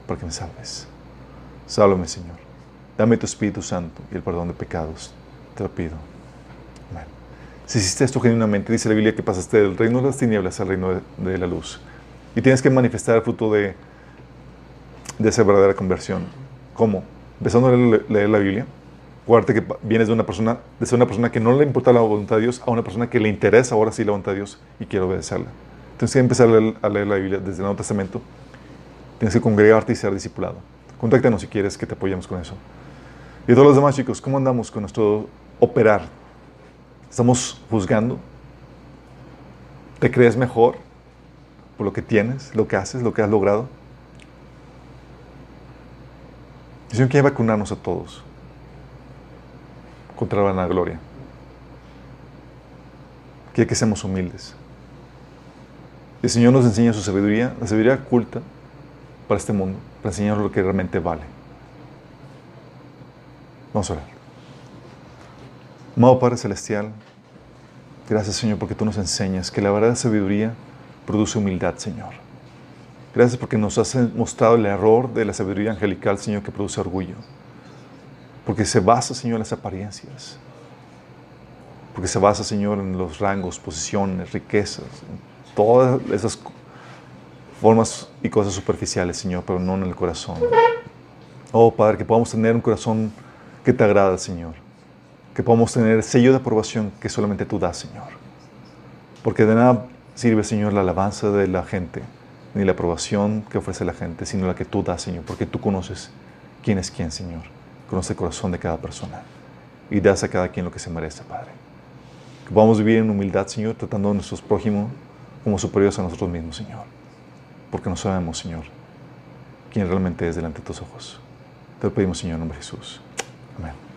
para que me salves. Sálvame, Señor. Dame tu Espíritu Santo y el perdón de pecados. Te lo pido. Si hiciste esto genuinamente, dice la Biblia que pasaste del reino de las tinieblas al reino de, la luz. Y tienes que manifestar el fruto de, de esa verdadera conversión. ¿Cómo? Empezando a leer, la Biblia. Acuérdate que vienes de una persona, de una persona que no le importa la voluntad de Dios a una persona que le interesa ahora sí la voluntad de Dios y quiere obedecerla. Tienes que empezar a leer, a leer la Biblia desde el Nuevo Testamento. Tienes que congregarte y ser discipulado. Contáctanos si quieres que te apoyemos con eso. Y todos los demás chicos, ¿cómo andamos con nuestro operar? ¿Estamos juzgando? ¿Te crees mejor por lo que tienes, lo que haces, lo que has logrado? El Señor quiere vacunarnos a todos contra la vanagloria. Quiere que seamos humildes. El Señor nos enseña su sabiduría, la sabiduría oculta para este mundo, para enseñarnos lo que realmente vale. Vamos a orar. Amado Padre Celestial, gracias Señor porque tú nos enseñas que la verdadera sabiduría produce humildad, Señor. Gracias porque nos has mostrado el error de la sabiduría angelical, Señor, que produce orgullo. Porque se basa, Señor, en las apariencias. Porque se basa, Señor, en los rangos, posiciones, riquezas, en todas esas formas y cosas superficiales, Señor, pero no en el corazón. Oh, Padre, que podamos tener un corazón que te agrada, Señor. Que podamos tener el sello de aprobación que solamente tú das, Señor. Porque de nada sirve, Señor, la alabanza de la gente, ni la aprobación que ofrece la gente, sino la que tú das, Señor, porque tú conoces quién es quién, Señor. Conoce el corazón de cada persona y das a cada quien lo que se merece, Padre. Que podamos vivir en humildad, Señor, tratando a nuestros prójimos como superiores a nosotros mismos, Señor. Porque no sabemos, Señor, quién realmente es delante de tus ojos. Te lo pedimos, Señor, en nombre de Jesús. Amén.